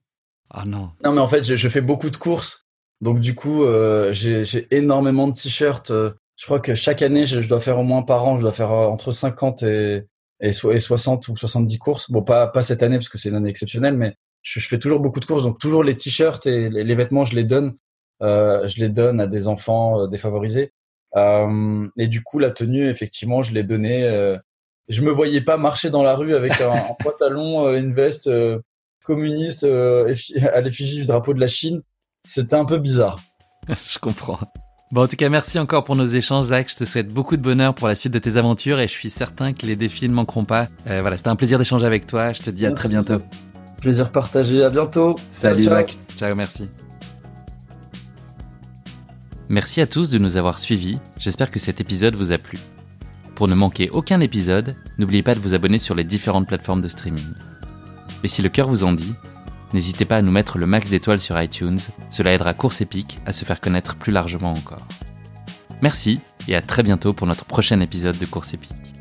Ah non. Non mais en fait, je, fais beaucoup de courses. Donc du coup, euh, j'ai énormément de t-shirts. Euh, je crois que chaque année, je, dois faire au moins par an, je dois faire entre 50 et, et, 60 ou 70 courses. Bon, pas, pas cette année parce que c'est une année exceptionnelle, mais je, fais toujours beaucoup de courses, donc toujours les t-shirts et les, vêtements, je les donne, euh, je les donne à des enfants euh, défavorisés. Euh, et du coup, la tenue, effectivement, je l'ai donnée. Euh, je me voyais pas marcher dans la rue avec un, un pantalon, euh, une veste communiste à l'effigie du drapeau de la Chine. C'était un peu bizarre. je comprends. Bon, en tout cas, merci encore pour nos échanges, Zach. Je te souhaite beaucoup de bonheur pour la suite de tes aventures et je suis certain que les défis ne manqueront pas. voilà, c'était un plaisir d'échanger avec toi. Je te dis à très bientôt. Plaisir partagé. À bientôt. Salut, ciao, Ciao, merci. Merci à tous de nous avoir suivis. J'espère que cet épisode vous a plu. Pour ne manquer aucun épisode, n'oubliez pas de vous abonner sur les différentes plateformes de streaming. Et si le cœur vous en dit, n'hésitez pas à nous mettre le max d'étoiles sur iTunes, cela aidera Course Épique à se faire connaître plus largement encore. Merci et à très bientôt pour notre prochain épisode de Course Épique.